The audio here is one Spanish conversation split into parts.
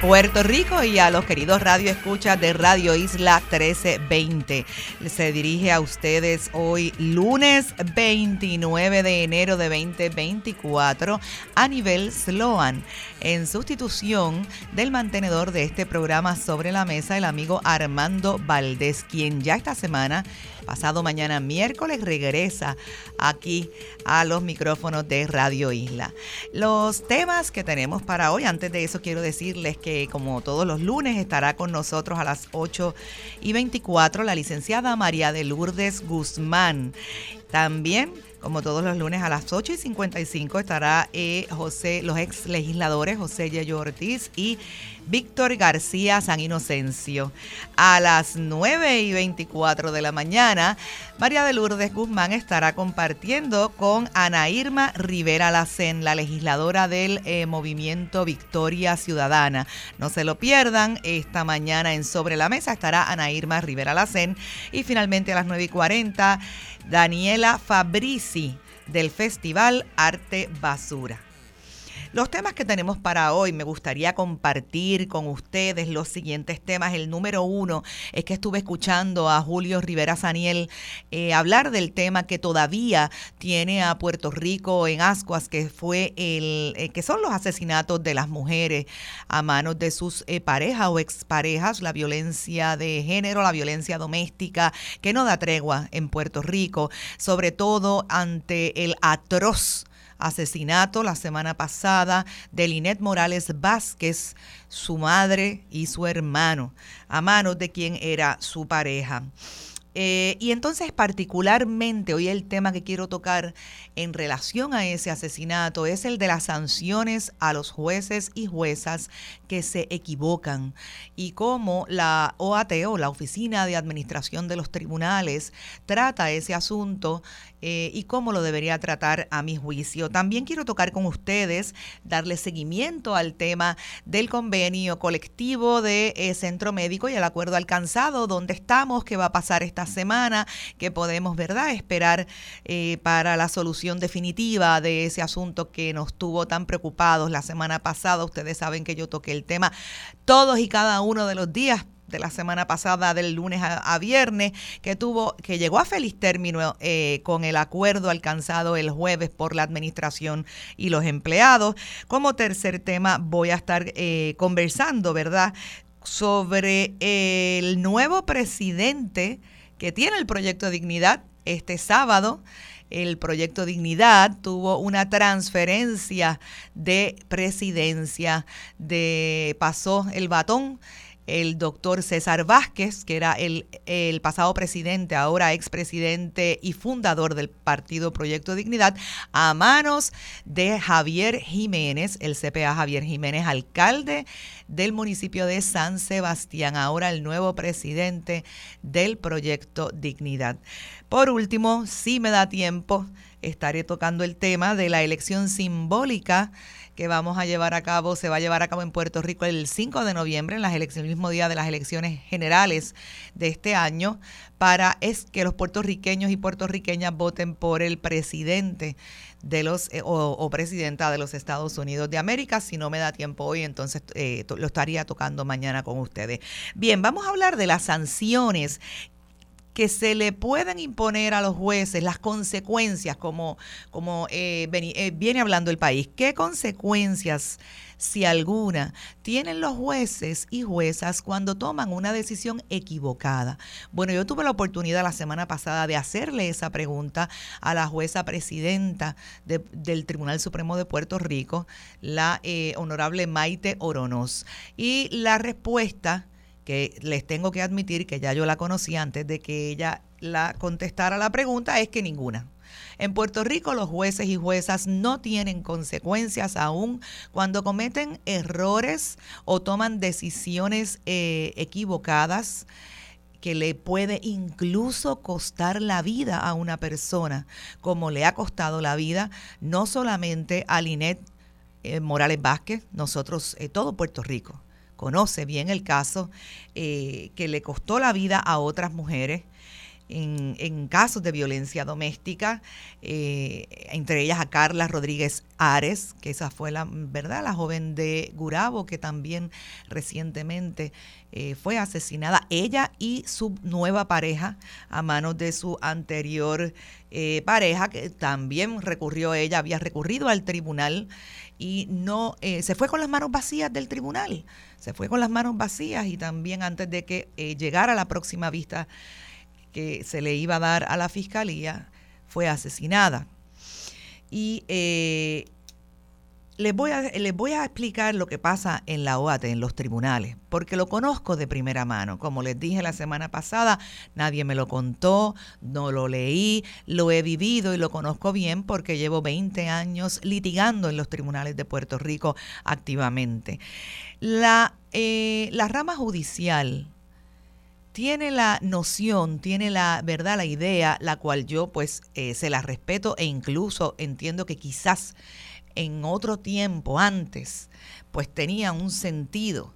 Puerto Rico y a los queridos radio escuchas de Radio Isla 1320. Se dirige a ustedes hoy lunes 29 de enero de 2024 a nivel Sloan en sustitución del mantenedor de este programa sobre la mesa, el amigo Armando Valdés, quien ya esta semana pasado mañana miércoles regresa aquí a los micrófonos de Radio Isla. Los temas que tenemos para hoy, antes de eso quiero decirles que como todos los lunes estará con nosotros a las 8 y 24 la licenciada María de Lourdes Guzmán. También como todos los lunes a las 8 y 55 estará eh, José, los ex legisladores José Yayo Ortiz y Víctor García San Inocencio. A las 9 y 24 de la mañana, María de Lourdes Guzmán estará compartiendo con Ana Irma Rivera Lacén, la legisladora del eh, movimiento Victoria Ciudadana. No se lo pierdan, esta mañana en Sobre la Mesa estará Ana Irma Rivera Lacén. Y finalmente a las 9 y 40, Daniela Fabrici del Festival Arte Basura. Los temas que tenemos para hoy, me gustaría compartir con ustedes los siguientes temas. El número uno es que estuve escuchando a Julio Rivera Saniel eh, hablar del tema que todavía tiene a Puerto Rico en ascuas, que fue el, eh, que son los asesinatos de las mujeres a manos de sus eh, parejas o exparejas, la violencia de género, la violencia doméstica, que no da tregua en Puerto Rico, sobre todo ante el atroz asesinato la semana pasada de Linet Morales Vázquez, su madre y su hermano, a manos de quien era su pareja. Eh, y entonces particularmente hoy el tema que quiero tocar en relación a ese asesinato es el de las sanciones a los jueces y juezas que se equivocan y cómo la OAT o la Oficina de Administración de los Tribunales trata ese asunto eh, y cómo lo debería tratar a mi juicio. También quiero tocar con ustedes, darle seguimiento al tema del convenio colectivo de eh, Centro Médico y el acuerdo alcanzado, dónde estamos, qué va a pasar esta semana, qué podemos, ¿verdad?, esperar eh, para la solución definitiva de ese asunto que nos tuvo tan preocupados la semana pasada. Ustedes saben que yo toqué el tema todos y cada uno de los días de la semana pasada, del lunes a, viernes, que tuvo, que llegó a feliz término eh, con el acuerdo alcanzado el jueves por la administración y los empleados. Como tercer tema, voy a estar eh, conversando, ¿verdad?, sobre el nuevo presidente que tiene el proyecto Dignidad este sábado. El proyecto Dignidad tuvo una transferencia de presidencia, de pasó el batón el doctor César Vázquez, que era el, el pasado presidente, ahora expresidente y fundador del partido Proyecto Dignidad, a manos de Javier Jiménez, el CPA Javier Jiménez, alcalde del municipio de San Sebastián, ahora el nuevo presidente del Proyecto Dignidad. Por último, si me da tiempo, estaré tocando el tema de la elección simbólica que vamos a llevar a cabo, se va a llevar a cabo en Puerto Rico el 5 de noviembre, en las elecciones, el mismo día de las elecciones generales de este año, para es que los puertorriqueños y puertorriqueñas voten por el presidente de los eh, o, presidenta de los Estados Unidos de América. Si no me da tiempo hoy, entonces eh, lo estaría tocando mañana con ustedes. Bien, vamos a hablar de las sanciones que se le pueden imponer a los jueces, las consecuencias, como, como eh, eh, viene hablando el país. ¿Qué consecuencias, si alguna, tienen los jueces y juezas cuando toman una decisión equivocada? Bueno, yo tuve la oportunidad la semana pasada de hacerle esa pregunta a la jueza presidenta del Tribunal Supremo de Puerto Rico, la eh, honorable Maite Oronos. Y la respuesta que les tengo que admitir que ya yo la conocí antes de que ella la contestara la pregunta, es que ninguna. En Puerto Rico los jueces y juezas no tienen consecuencias aún cuando cometen errores o toman decisiones eh, equivocadas que le puede incluso costar la vida a una persona, como le ha costado la vida no solamente a Linet eh, Morales Vázquez, nosotros, eh, todo Puerto Rico conoce bien el caso eh, que le costó la vida a otras mujeres en, casos de violencia doméstica, eh, entre ellas a Carla Rodríguez Ares, que esa fue la verdad, la joven de Gurabo, que también recientemente eh, fue asesinada, ella y su nueva pareja, a manos de su anterior pareja, que también recurrió, ella había recurrido al tribunal y no se fue con las manos vacías del tribunal, se fue con las manos vacías y también antes de que llegara la próxima vista que se le iba a dar a la fiscalía, fue asesinada. Y eh, les, voy a, les voy a explicar lo que pasa en la OAT, en los tribunales, porque lo conozco de primera mano. Como les dije la semana pasada, nadie me lo contó, no lo leí, lo he vivido y lo conozco bien porque llevo 20 años litigando en los tribunales de Puerto Rico activamente. La, eh, la rama judicial tiene la noción, tiene la verdad, la idea, la cual yo pues eh, se la respeto e incluso entiendo que quizás en otro tiempo, antes, pues tenía un sentido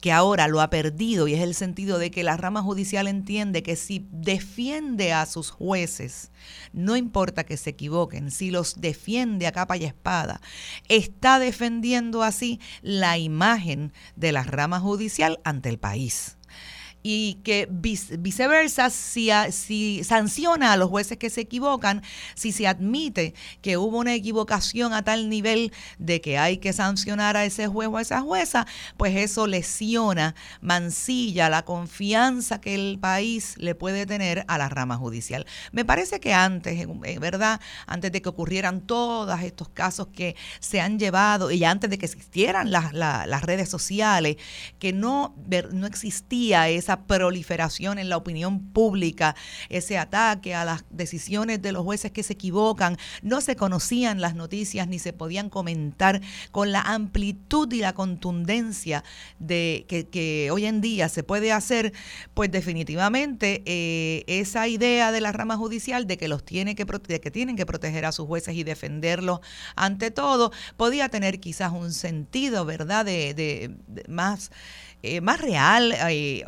que ahora lo ha perdido y es el sentido de que la rama judicial entiende que si defiende a sus jueces, no importa que se equivoquen, si los defiende a capa y espada, está defendiendo así la imagen de la rama judicial ante el país y que viceversa, si, si sanciona a los jueces que se equivocan, si se admite que hubo una equivocación a tal nivel de que hay que sancionar a ese juez o a esa jueza, pues eso lesiona, mancilla la confianza que el país le puede tener a la rama judicial. Me parece que antes, en verdad, antes de que ocurrieran todos estos casos que se han llevado y antes de que existieran las, las redes sociales, que no, no existía esa proliferación en la opinión pública, ese ataque a las decisiones de los jueces que se equivocan. No se conocían las noticias ni se podían comentar con la amplitud y la contundencia de que, hoy en día se puede hacer, pues definitivamente eh, esa idea de la rama judicial de que los tiene que, que tienen que proteger a sus jueces y defenderlos ante todo, podía tener quizás un sentido, ¿verdad?, de, más, eh, más real. Eh,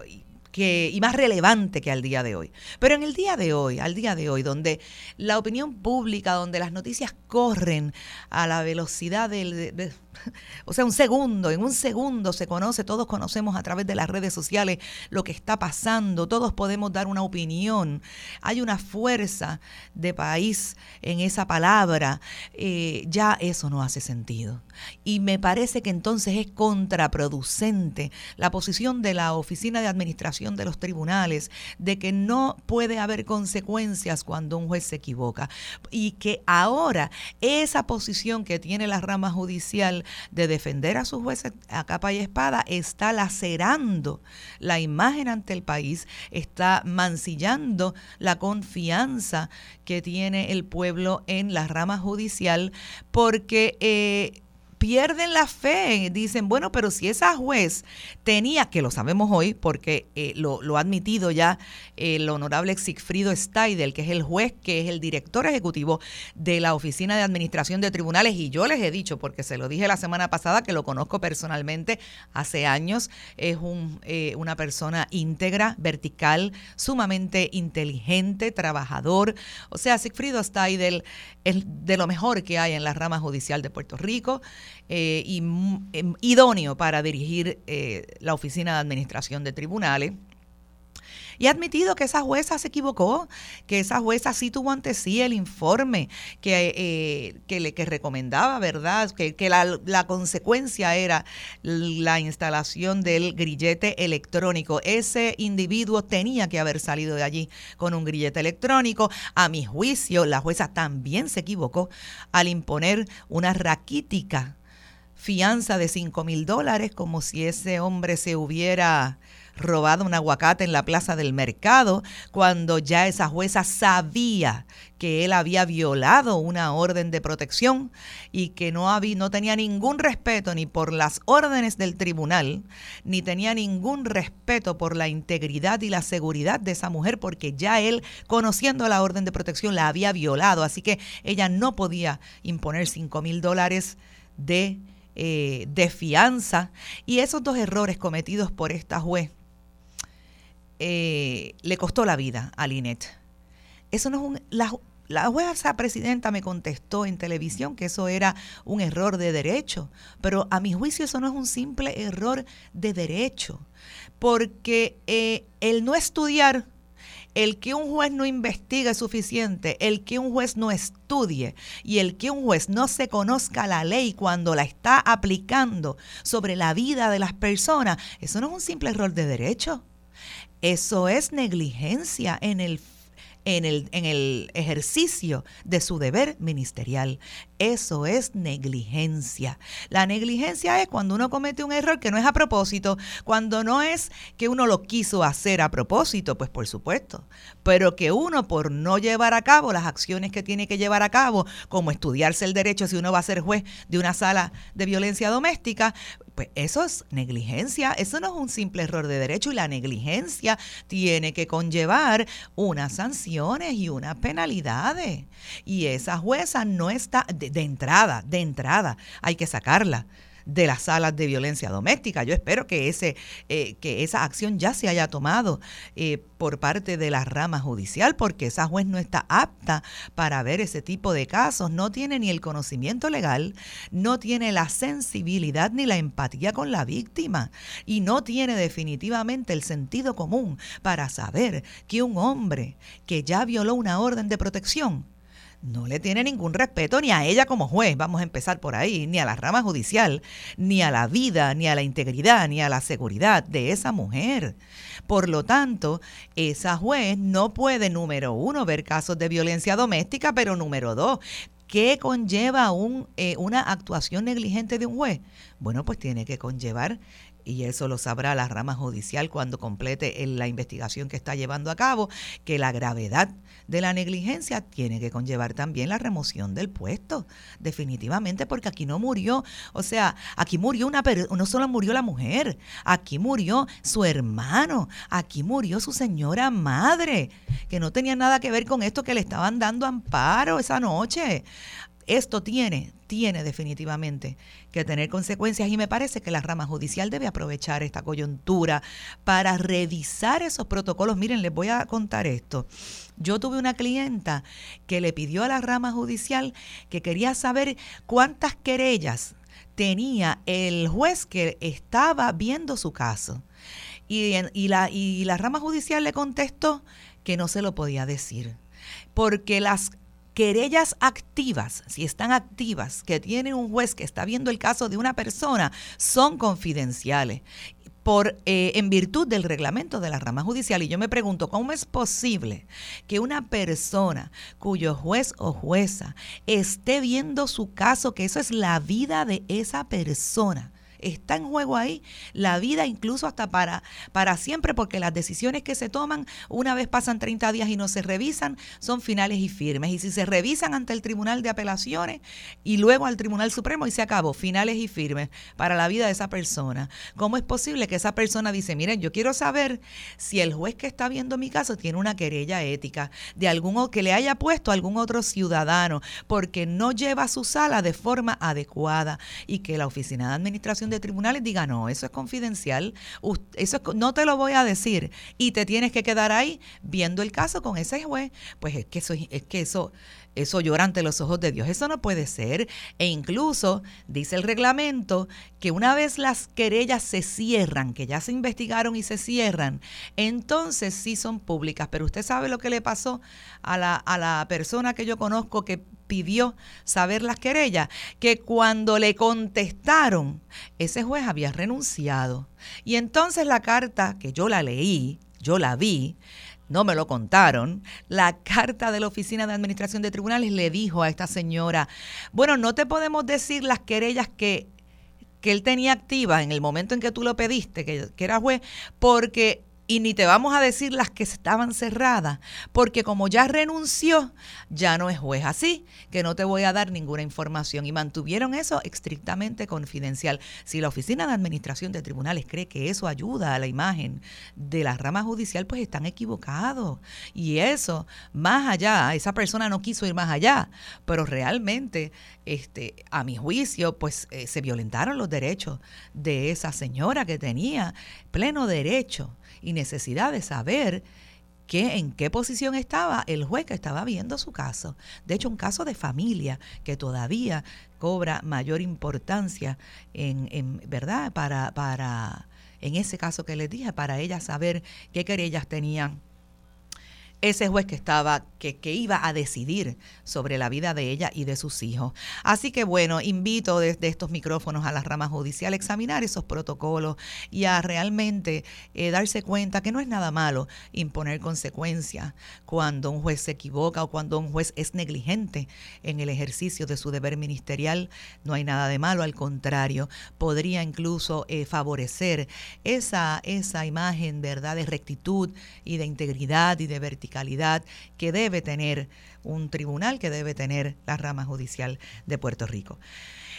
y más relevante que al día de hoy. Pero en el día de hoy, al día de hoy, donde la opinión pública, donde las noticias corren a la velocidad del, o sea, un segundo, en un segundo se conoce, todos conocemos a través de las redes sociales lo que está pasando, todos podemos dar una opinión. Hay una fuerza de país en esa palabra, eh, ya eso no hace sentido. Y me parece que entonces es contraproducente la posición de la Oficina de Administración de los Tribunales de que no puede haber consecuencias cuando un juez se equivoca y que ahora esa posición que tiene la rama judicial de defender a sus jueces a capa y espada está lacerando la imagen ante el país, está mancillando la confianza que tiene el pueblo en la rama judicial, porque eh, pierden la fe, dicen, bueno, pero si esa juez tenía, que lo sabemos hoy porque eh, lo, ha admitido ya el honorable Sigfrido Steidel, que es el juez, que es el director ejecutivo de la Oficina de Administración de Tribunales, y yo les he dicho, porque se lo dije la semana pasada, que lo conozco personalmente hace años, es un, eh, una persona íntegra, vertical, sumamente inteligente, trabajador, o sea, Sigfrido Steidel es de lo mejor que hay en la rama judicial de Puerto Rico eh, y em, idóneo para dirigir eh, la Oficina de Administración de Tribunales y ha admitido que esa jueza se equivocó, que esa jueza sí tuvo ante sí el informe que, eh, que le que recomendaba, ¿verdad? Que, que la, la, consecuencia era la instalación del grillete electrónico. Ese individuo tenía que haber salido de allí con un grillete electrónico. A mi juicio, la jueza también se equivocó al imponer una raquítica fianza de 5 mil dólares, como si ese hombre se hubiera robado un aguacate en la plaza del mercado, cuando ya esa jueza sabía que él había violado una orden de protección y que no, había, no tenía ningún respeto ni por las órdenes del tribunal, ni tenía ningún respeto por la integridad y la seguridad de esa mujer, porque ya él, conociendo la orden de protección, la había violado. Así que ella no podía imponer 5 mil dólares de, eh, de fianza. Y esos dos errores cometidos por esta juez eh, le costó la vida a Linet. Eso no es un... La, la jueza presidenta me contestó en televisión que eso era un error de derecho, pero a mi juicio eso no es un simple error de derecho, porque eh, el no estudiar, el que un juez no investigue suficiente, el que un juez no estudie y el que un juez no se conozca la ley cuando la está aplicando sobre la vida de las personas, eso no es un simple error de derecho. Eso es negligencia en el en el, en el ejercicio de su deber ministerial. Eso es negligencia. La negligencia es cuando uno comete un error que no es a propósito, cuando no es que uno lo quiso hacer a propósito, pues por supuesto, pero que uno por no llevar a cabo las acciones que tiene que llevar a cabo, como estudiarse el derecho si uno va a ser juez de una sala de violencia doméstica, pues eso es negligencia, eso no es un simple error de derecho y la negligencia tiene que conllevar unas sanciones y unas penalidades. Y esa jueza no está de, de entrada, de entrada, hay que sacarla de las salas de violencia doméstica. Yo espero que, ese, eh, que esa acción ya se haya tomado eh, por parte de la rama judicial, porque esa juez no está apta para ver ese tipo de casos, no tiene ni el conocimiento legal, no tiene la sensibilidad ni la empatía con la víctima y no tiene definitivamente el sentido común para saber que un hombre que ya violó una orden de protección no le tiene ningún respeto ni a ella como juez, vamos a empezar por ahí, ni a la rama judicial, ni a la vida, ni a la integridad, ni a la seguridad de esa mujer. Por lo tanto, esa juez no puede, número uno, ver casos de violencia doméstica, pero número dos, ¿Qué conlleva un, eh, una actuación negligente de un juez? Bueno, pues tiene que conllevar y eso lo sabrá la rama judicial cuando complete la investigación que está llevando a cabo, que la gravedad de la negligencia tiene que conllevar también la remoción del puesto, definitivamente, porque aquí no murió, o sea, aquí murió una no solo murió la mujer, aquí murió su hermano, aquí murió su señora madre, que no tenía nada que ver con esto que le estaban dando amparo esa noche. Esto tiene, tiene definitivamente que tener consecuencias y me parece que la rama judicial debe aprovechar esta coyuntura para revisar esos protocolos. Miren, les voy a contar esto. Yo tuve una clienta que le pidió a la rama judicial que quería saber cuántas querellas tenía el juez que estaba viendo su caso. Y, y, la, y la rama judicial le contestó que no se lo podía decir, porque las querellas activas, si están activas, que tiene un juez que está viendo el caso de una persona, son confidenciales por, eh, en virtud del reglamento de la rama judicial. Y yo me pregunto, ¿cómo es posible que una persona cuyo juez o jueza esté viendo su caso, que eso es la vida de esa persona, está en juego ahí la vida incluso hasta para, para siempre, porque las decisiones que se toman una vez pasan 30 días y no se revisan, son finales y firmes. Y si se revisan ante el Tribunal de Apelaciones y luego al Tribunal Supremo y se acabó, finales y firmes para la vida de esa persona. ¿Cómo es posible que esa persona dice, miren, yo quiero saber si el juez que está viendo mi caso tiene una querella ética de algún que le haya puesto a algún otro ciudadano porque no lleva su sala de forma adecuada y que la Oficina de Administración de Tribunales diga, no, eso es confidencial, eso no te lo voy a decir y te tienes que quedar ahí viendo el caso con ese juez, pues es que eso es que eso eso llora ante los ojos de Dios. Eso no puede ser. E incluso dice el reglamento que una vez las querellas se cierran, que ya se investigaron y se cierran, entonces sí son públicas. Pero usted sabe lo que le pasó a la, a la persona que yo conozco que pidió saber las querellas, que cuando le contestaron, ese juez había renunciado. Y entonces la carta, que yo la leí, yo la vi, no me lo contaron, la carta de la Oficina de Administración de Tribunales le dijo a esta señora, bueno, no te podemos decir las querellas que que él tenía activa en el momento en que tú lo pediste, que, que era juez, porque y ni te vamos a decir las que estaban cerradas, porque como ya renunció, ya no es juez. Así que no te voy a dar ninguna información. Y mantuvieron eso estrictamente confidencial. Si la Oficina de Administración de Tribunales cree que eso ayuda a la imagen de la rama judicial, pues están equivocados. Y eso, más allá, esa persona no quiso ir más allá, pero realmente, este, a mi juicio, pues eh, se violentaron los derechos de esa señora que tenía pleno derecho necesidad de saber que, en qué posición estaba el juez que estaba viendo su caso. De hecho, un caso de familia que todavía cobra mayor importancia en, en verdad para, para en ese caso que les dije, para ella saber qué querellas tenían ese juez que estaba, que, que, iba a decidir sobre la vida de ella y de sus hijos. Así que bueno, invito desde estos micrófonos a la rama judicial a examinar esos protocolos y a realmente eh, darse cuenta que no es nada malo imponer consecuencias cuando un juez se equivoca o cuando un juez es negligente en el ejercicio de su deber ministerial. No hay nada de malo, al contrario, podría incluso eh, favorecer esa, esa imagen, ¿verdad?, de rectitud y de integridad y de verticalidad calidad que debe tener un tribunal, que debe tener la rama judicial de Puerto Rico.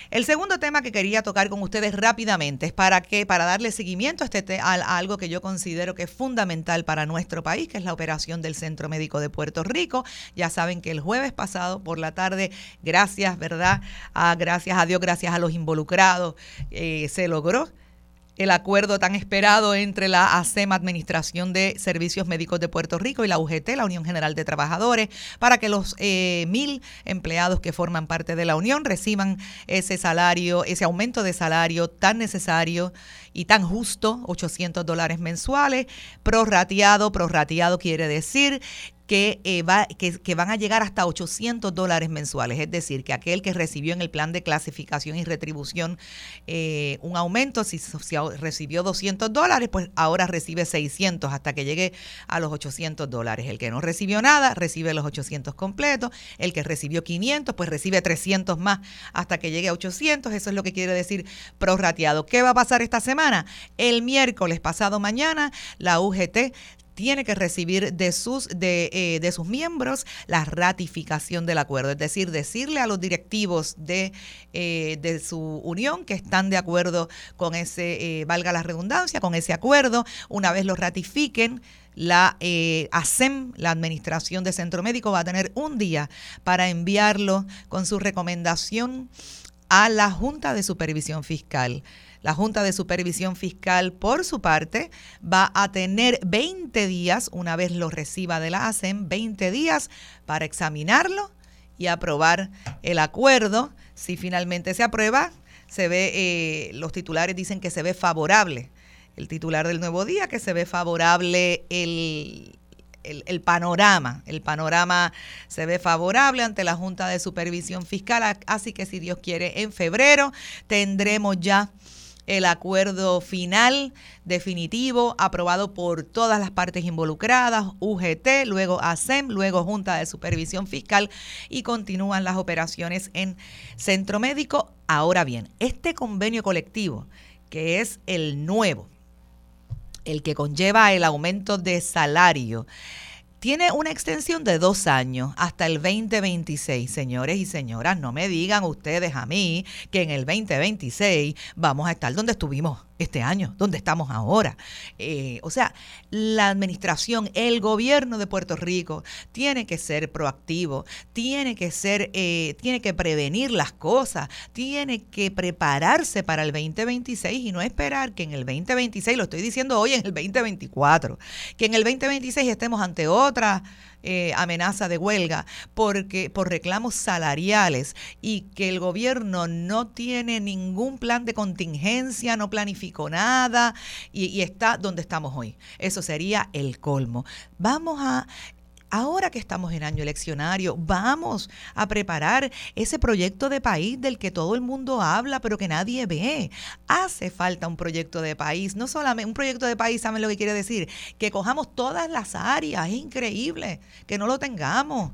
El segundo tema que quería tocar con ustedes rápidamente es para que para darle seguimiento a, este, a, algo que yo considero que es fundamental para nuestro país, que es la operación del Centro Médico de Puerto Rico. Ya saben que el jueves pasado por la tarde, gracias, ¿verdad? A, gracias a Dios, gracias a los involucrados, eh, se logró el acuerdo tan esperado entre la ASEM, Administración de Servicios Médicos de Puerto Rico, y la UGT, la Unión General de Trabajadores, para que los eh, mil empleados que forman parte de la Unión reciban ese salario, ese aumento de salario tan necesario y tan justo, 800 dólares mensuales, prorrateado, prorrateado quiere decir que, eh, va, que, van a llegar hasta 800 dólares mensuales. Es decir, que aquel que recibió en el plan de clasificación y retribución eh, un aumento, si, recibió 200 dólares, pues ahora recibe 600 hasta que llegue a los 800 dólares. El que no recibió nada, recibe los 800 completos. El que recibió 500, pues recibe 300 más hasta que llegue a 800. Eso es lo que quiere decir prorrateado. ¿Qué va a pasar esta semana? El miércoles pasado mañana, la UGT tiene que recibir de sus, de, eh, de sus miembros la ratificación del acuerdo, es decir, decirle a los directivos de, eh, de su unión que están de acuerdo con ese, eh, valga la redundancia, con ese acuerdo, una vez lo ratifiquen, la ASEM, la Administración de Centro Médico, va a tener un día para enviarlo con su recomendación a la Junta de Supervisión Fiscal. La Junta de Supervisión Fiscal, por su parte, va a tener 20 días, una vez lo reciba de la ASEM, 20 días para examinarlo y aprobar el acuerdo. Si finalmente se aprueba, se ve, eh, los titulares dicen que se ve favorable. El titular del Nuevo Día, que se ve favorable el, el, panorama. El panorama se ve favorable ante la Junta de Supervisión Fiscal, así que si Dios quiere, en febrero tendremos ya el acuerdo final definitivo aprobado por todas las partes involucradas, UGT, luego ASEM, luego Junta de Supervisión Fiscal y continúan las operaciones en Centro Médico. Ahora bien, este convenio colectivo, que es el nuevo, el que conlleva el aumento de salario, tiene una extensión de dos años hasta el 2026, señores y señoras. No me digan ustedes a mí que en el 2026 vamos a estar donde estuvimos este año, donde estamos ahora. Eh, o sea, la administración, el gobierno de Puerto Rico tiene que ser proactivo, tiene que ser, eh, tiene que prevenir las cosas, tiene que prepararse para el 2026 y no esperar que en el 2026, lo estoy diciendo hoy en el 2024, que en el 2026 estemos ante otra eh, amenaza de huelga porque por reclamos salariales y que el gobierno no tiene ningún plan de contingencia, no planificó nada y, y está donde estamos hoy. Eso sería el colmo. Vamos a Ahora que estamos en año eleccionario, vamos a preparar ese proyecto de país del que todo el mundo habla, pero que nadie ve. Hace falta un proyecto de país, no solamente un proyecto de país, ¿saben lo que quiere decir? Que cojamos todas las áreas, es increíble que no lo tengamos.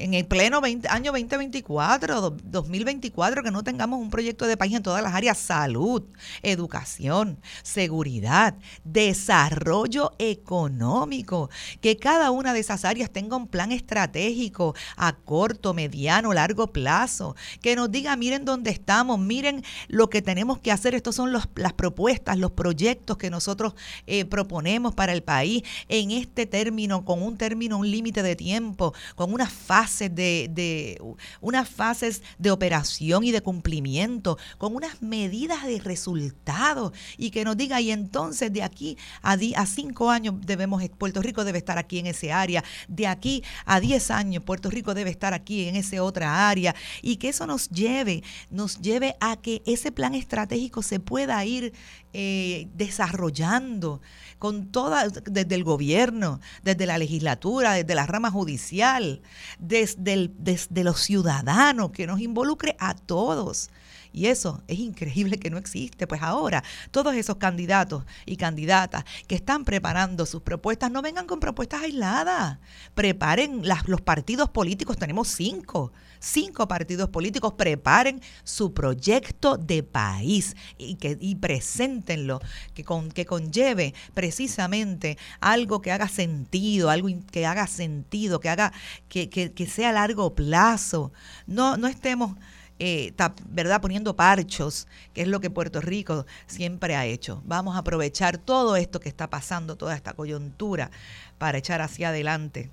En el pleno año 2024, 2024, que no tengamos un proyecto de país en todas las áreas, salud, educación, seguridad, desarrollo económico, que cada una de esas áreas tenga un plan estratégico a corto, mediano, largo plazo, que nos diga, miren dónde estamos, miren lo que tenemos que hacer, estos son las propuestas, los proyectos que nosotros eh, proponemos para el país en este término, con un término, un límite de tiempo, con unas de, de, unas fases de operación y de cumplimiento, con unas medidas de resultados y que nos diga, y entonces de aquí a, a cinco años debemos, Puerto Rico debe estar aquí en ese área, de aquí a diez años Puerto Rico debe estar aquí en esa otra área y que eso nos lleve, nos lleve a que ese plan estratégico se pueda ir eh, desarrollando con toda, desde el gobierno, desde la legislatura, desde la rama judicial, desde, desde los ciudadanos, que nos involucre a todos. Y eso es increíble que no existe. Pues ahora todos esos candidatos y candidatas que están preparando sus propuestas no vengan con propuestas aisladas. Preparen las, los partidos políticos, tenemos cinco cinco partidos políticos preparen su proyecto de país y, que, y preséntenlo, que, con, que conlleve precisamente algo que haga sentido, algo que haga sentido, que haga que, que, sea a largo plazo. No, no estemos eh, ¿verdad? Poniendo parchos, que es lo que Puerto Rico siempre ha hecho. Vamos a aprovechar todo esto que está pasando, toda esta coyuntura, para echar hacia adelante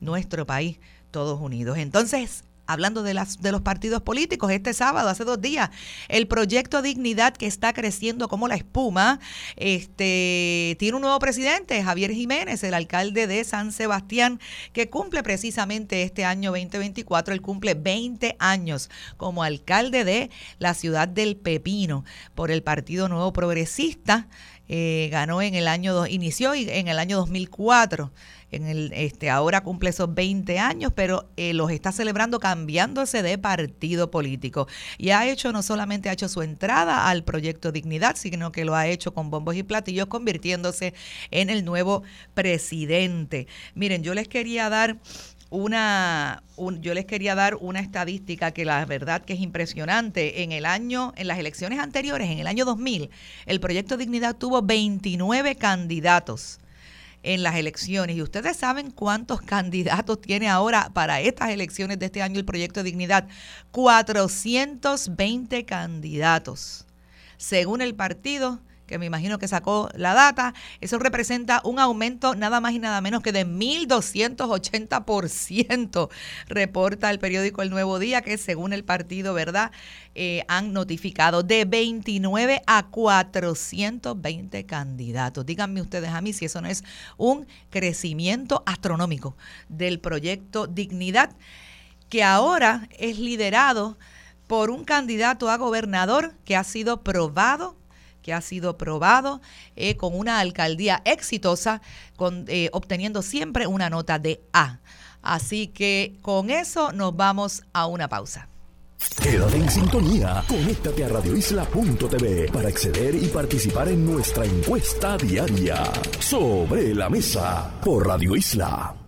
nuestro país todos unidos. Entonces, hablando de, las, de los partidos políticos, este sábado, hace dos días, el proyecto Dignidad que está creciendo como la espuma, este, tiene un nuevo presidente, Javier Jiménez, el alcalde de San Sebastián, que cumple precisamente este año 2024, él cumple 20 años como alcalde de la ciudad del Pepino por el Partido Nuevo Progresista. Eh, ganó en el año, inició en el año 2004 en el, este, ahora cumple esos 20 años, pero eh, los está celebrando cambiándose de partido político. Y ha hecho, no solamente ha hecho su entrada al proyecto Dignidad, sino que lo ha hecho con bombos y platillos, convirtiéndose en el nuevo presidente. Miren, yo les quería dar una yo les quería dar una estadística que la verdad que es impresionante. En el año en las elecciones anteriores, en el año 2000, el proyecto Dignidad tuvo 29 candidatos en las elecciones. Y ustedes saben cuántos candidatos tiene ahora para estas elecciones de este año el proyecto de dignidad. 420 candidatos. Según el partido, que me imagino que sacó la data, eso representa un aumento nada más y nada menos que de 1.280%, reporta el periódico El Nuevo Día, que según el partido, ¿verdad? Eh, han notificado de 29 a 420 candidatos. Díganme ustedes a mí si eso no es un crecimiento astronómico del proyecto Dignidad, que ahora es liderado por un candidato a gobernador que ha sido probado que ha sido probado eh, con una alcaldía exitosa, eh, obteniendo siempre una nota de A. Así que con eso nos vamos a una pausa. Quédate en sintonía, conéctate a radioisla.tv para acceder y participar en nuestra encuesta diaria sobre la mesa por Radio Isla.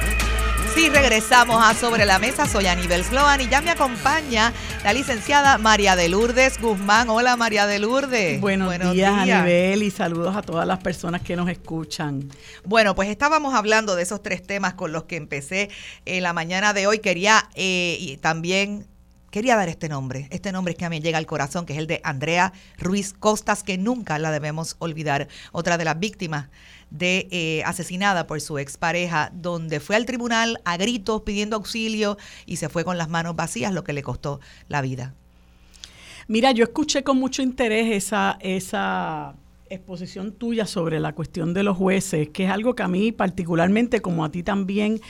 Sí, regresamos a Sobre la Mesa. Soy Aníbal Sloan y ya me acompaña la licenciada María de Lourdes Guzmán. Hola, María de Lourdes. Buenos, Buenos días, Anibel, y saludos a todas las personas que nos escuchan. Bueno, pues estábamos hablando de esos tres temas con los que empecé en la mañana de hoy. Quería eh, y también quería dar este nombre, este nombre que a mí llega al corazón, que es el de Andrea Ruiz Costas, que nunca la debemos olvidar, otra de las víctimas de eh, asesinada por su expareja, donde fue al tribunal a gritos pidiendo auxilio y se fue con las manos vacías, lo que le costó la vida. Mira, yo escuché con mucho interés esa, esa exposición tuya sobre la cuestión de los jueces, que es algo que a mí particularmente, como a ti también,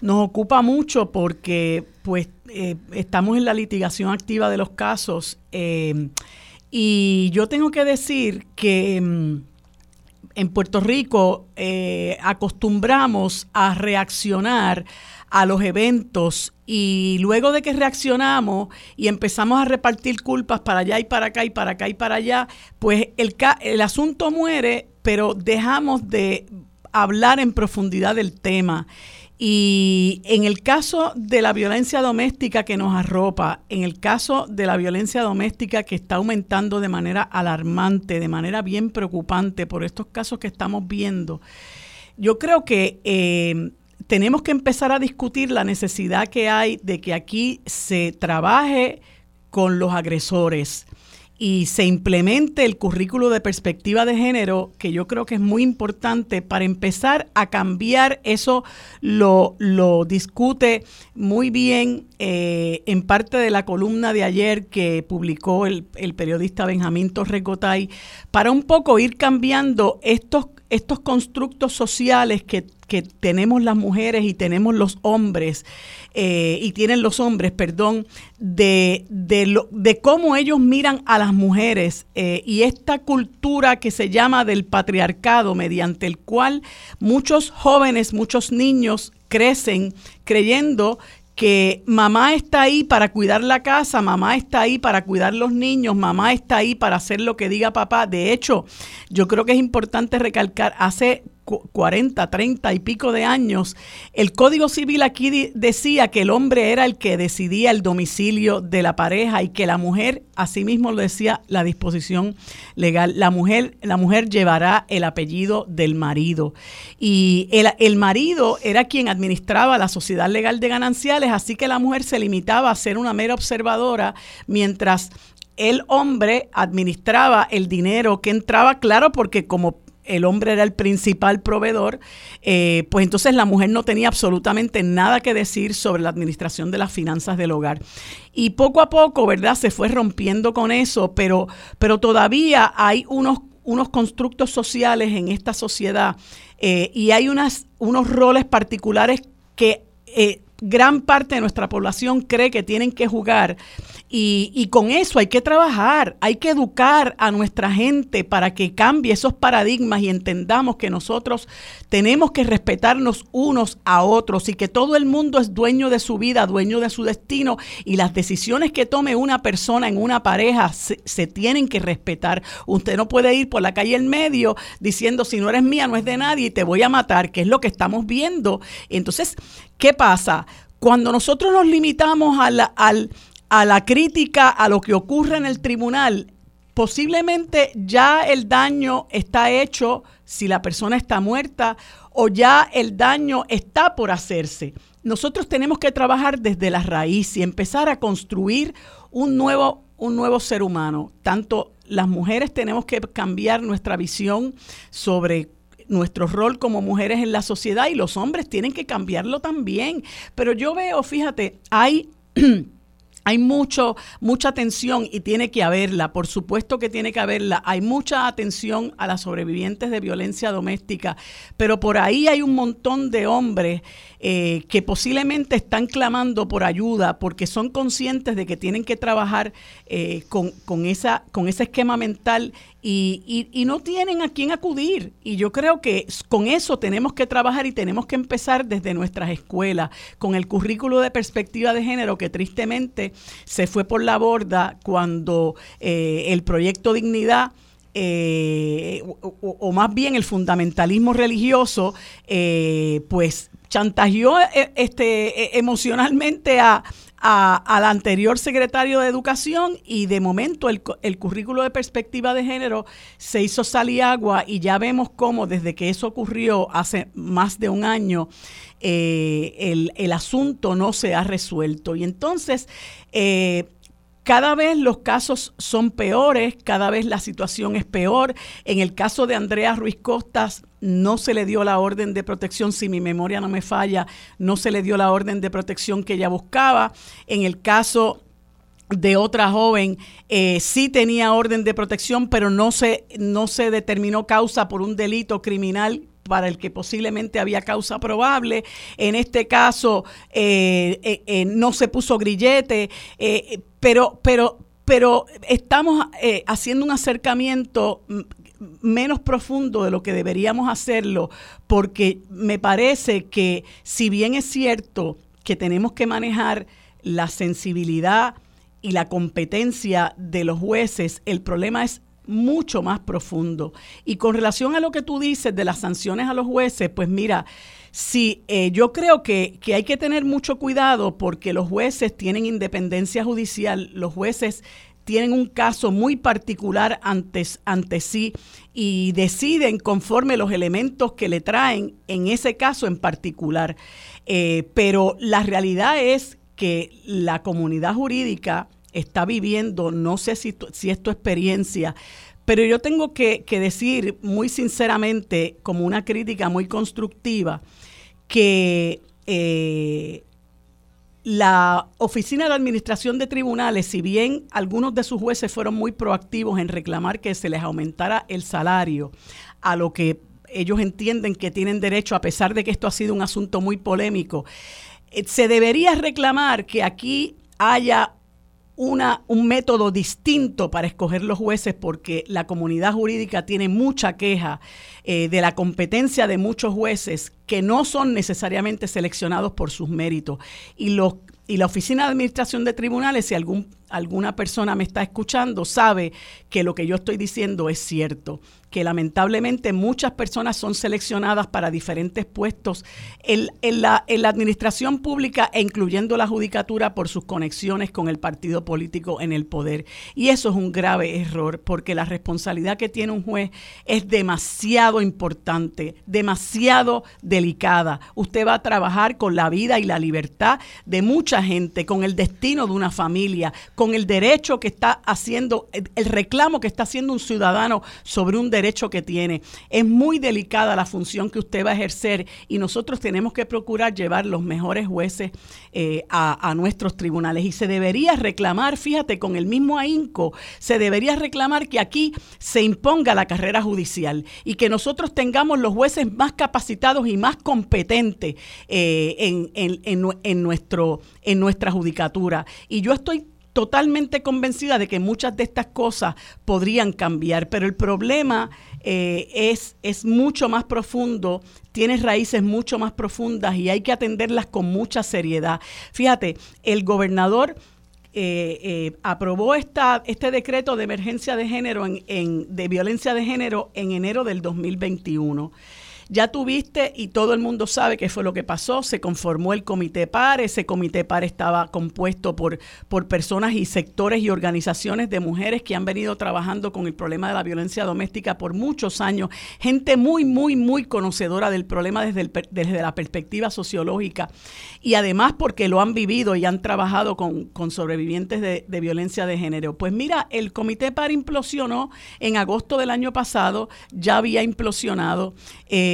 nos ocupa mucho porque pues eh, estamos en la litigación activa de los casos eh, y yo tengo que decir que mm, en Puerto Rico eh, acostumbramos a reaccionar a los eventos y luego de que reaccionamos y empezamos a repartir culpas para allá y para acá y para acá y para allá, pues el, el asunto muere, pero dejamos de hablar en profundidad del tema. Y en el caso de la violencia doméstica que nos arropa, en el caso de la violencia doméstica que está aumentando de manera alarmante, de manera bien preocupante por estos casos que estamos viendo, yo creo que eh, tenemos que empezar a discutir la necesidad que hay de que aquí se trabaje con los agresores y se implemente el currículo de perspectiva de género, que yo creo que es muy importante para empezar a cambiar eso, lo, lo discute muy bien eh, en parte de la columna de ayer que publicó el, el periodista Benjamín Torrecotay, para un poco ir cambiando estos estos constructos sociales que, tenemos las mujeres y tenemos los hombres, eh, y tienen los hombres, perdón, de, de, lo, de cómo ellos miran a las mujeres eh, y esta cultura que se llama del patriarcado, mediante el cual muchos jóvenes, muchos niños crecen creyendo que mamá está ahí para cuidar la casa, mamá está ahí para cuidar los niños, mamá está ahí para hacer lo que diga papá. De hecho, yo creo que es importante recalcar, hace 40, 30 y pico de años, el Código Civil aquí decía que el hombre era el que decidía el domicilio de la pareja y que la mujer, asimismo lo decía la disposición legal, la mujer, la mujer llevará el apellido del marido. Y el, el marido era quien administraba la sociedad legal de gananciales, así que la mujer se limitaba a ser una mera observadora mientras el hombre administraba el dinero que entraba, claro, porque como el hombre era el principal proveedor, eh, pues entonces la mujer no tenía absolutamente nada que decir sobre la administración de las finanzas del hogar. Y poco a poco, ¿verdad? Se fue rompiendo con eso, pero, pero todavía hay unos, unos constructos sociales en esta sociedad eh, y hay unas, unos roles particulares que eh, gran parte de nuestra población cree que tienen que jugar y, con eso hay que trabajar, hay que educar a nuestra gente para que cambie esos paradigmas y entendamos que nosotros tenemos que respetarnos unos a otros y que todo el mundo es dueño de su vida, dueño de su destino y las decisiones que tome una persona en una pareja se, se tienen que respetar. Usted no puede ir por la calle en medio diciendo si no eres mía no es de nadie y te voy a matar, que es lo que estamos viendo. Entonces, ¿qué pasa? Cuando nosotros nos limitamos a la, a la crítica a lo que ocurre en el tribunal, posiblemente ya el daño está hecho si la persona está muerta o ya el daño está por hacerse. Nosotros tenemos que trabajar desde la raíz y empezar a construir un nuevo, un nuevo ser humano. Tanto las mujeres tenemos que cambiar nuestra visión sobre nuestro rol como mujeres en la sociedad y los hombres tienen que cambiarlo también. Pero yo veo, fíjate, hay Hay mucho, mucha atención y tiene que haberla, por supuesto que tiene que haberla. Hay mucha atención a las sobrevivientes de violencia doméstica, pero por ahí hay un montón de hombres eh, que posiblemente están clamando por ayuda porque son conscientes de que tienen que trabajar eh, con, con, esa, con ese esquema mental y, y, no tienen a quién acudir. Y yo creo que con eso tenemos que trabajar y tenemos que empezar desde nuestras escuelas, con el currículo de perspectiva de género que tristemente se fue por la borda cuando eh, el proyecto Dignidad... O, más bien el fundamentalismo religioso, pues chantajeó este, emocionalmente a, al anterior secretario de Educación y de momento el, el, currículo de perspectiva de género se hizo agua y ya vemos cómo desde que eso ocurrió hace más de un año eh, el, el, asunto no se ha resuelto. Y entonces eh, cada vez los casos son peores, cada vez la situación es peor. En el caso de Andrea Ruiz Costas, no se le dio la orden de protección, si mi memoria no me falla, no se le dio la orden de protección que ella buscaba. En el caso de otra joven eh, sí tenía orden de protección, pero no se, no se determinó causa por un delito criminal para el que posiblemente había causa probable. En este caso eh, eh, no se puso grillete, pero, pero, pero estamos haciendo un acercamiento mm, menos profundo de lo que deberíamos hacerlo, porque me parece que si bien es cierto que tenemos que manejar la sensibilidad y la competencia de los jueces, el problema es mucho más profundo. Y con relación a lo que tú dices de las sanciones a los jueces, pues mira, sí, eh, yo creo que, que, hay que tener mucho cuidado porque los jueces tienen independencia judicial, los jueces tienen un caso muy particular ante, ante sí y deciden conforme los elementos que le traen en ese caso en particular. Eh, pero la realidad es que la comunidad jurídica está viviendo, no sé si, si es tu experiencia, pero yo tengo que, decir muy sinceramente, como una crítica muy constructiva, que eh, la Oficina de Administración de Tribunales, si bien algunos de sus jueces fueron muy proactivos en reclamar que se les aumentara el salario a lo que ellos entienden que tienen derecho, a pesar de que esto ha sido un asunto muy polémico, eh, se debería reclamar que aquí haya una, un método distinto para escoger los jueces porque la comunidad jurídica tiene mucha queja eh, de la competencia de muchos jueces que no son necesariamente seleccionados por sus méritos. Y, los, y la Oficina de Administración de Tribunales, si algún, alguna persona me está escuchando, sabe que lo que yo estoy diciendo es cierto que lamentablemente muchas personas son seleccionadas para diferentes puestos en, la, la, administración pública e incluyendo la judicatura por sus conexiones con el partido político en el poder. Y eso es un grave error porque la responsabilidad que tiene un juez es demasiado importante, demasiado delicada. Usted va a trabajar con la vida y la libertad de mucha gente, con el destino de una familia, con el derecho que está haciendo, el reclamo que está haciendo un ciudadano sobre un derecho que tiene. Es muy delicada la función que usted va a ejercer y nosotros tenemos que procurar llevar los mejores jueces eh, a, nuestros tribunales. Y se debería reclamar, fíjate, con el mismo ahínco, se debería reclamar que aquí se imponga la carrera judicial y que nosotros tengamos los jueces más capacitados y más competentes eh, en, en, nuestro, en nuestra judicatura. Y yo estoy totalmente convencida de que muchas de estas cosas podrían cambiar, pero el problema eh, es, es mucho más profundo, tiene raíces mucho más profundas y hay que atenderlas con mucha seriedad. Fíjate, el gobernador... Eh, eh, aprobó esta, este decreto de emergencia de género en, en, de violencia de género en enero del 2021. Ya tuviste y todo el mundo sabe qué fue lo que pasó. Se conformó el comité PAR. Ese comité PAR estaba compuesto por, por personas y sectores y organizaciones de mujeres que han venido trabajando con el problema de la violencia doméstica por muchos años. Gente muy, muy, muy conocedora del problema desde, desde la perspectiva sociológica y además porque lo han vivido y han trabajado con, sobrevivientes de, de violencia de género. Pues mira, el comité PAR implosionó en agosto del año pasado, ya había implosionado. Eh,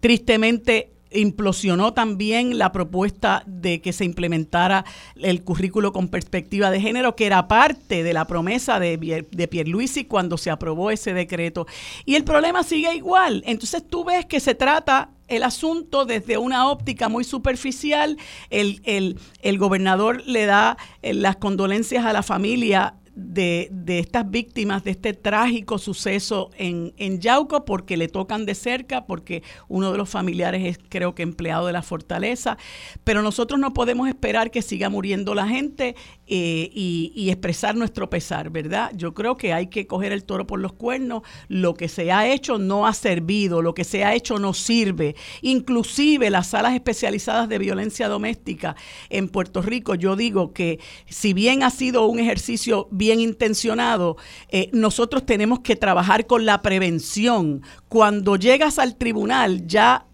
tristemente implosionó también la propuesta de que se implementara el currículo con perspectiva de género, que era parte de la promesa de, de Pierluisi cuando se aprobó ese decreto. Y el problema sigue igual. Entonces tú ves que se trata el asunto desde una óptica muy superficial. El, el, el gobernador le da eh, las condolencias a la familia de, de, estas víctimas de este trágico suceso en, en, Yauco porque le tocan de cerca, porque uno de los familiares es creo que empleado de la fortaleza, pero nosotros no podemos esperar que siga muriendo la gente eh, y, y, expresar nuestro pesar, ¿verdad? Yo creo que hay que coger el toro por los cuernos, lo que se ha hecho no ha servido, lo que se ha hecho no sirve, inclusive las salas especializadas de violencia doméstica en Puerto Rico, yo digo que si bien ha sido un ejercicio bien bien intencionado, eh, nosotros tenemos que trabajar con la prevención. Cuando llegas al tribunal ya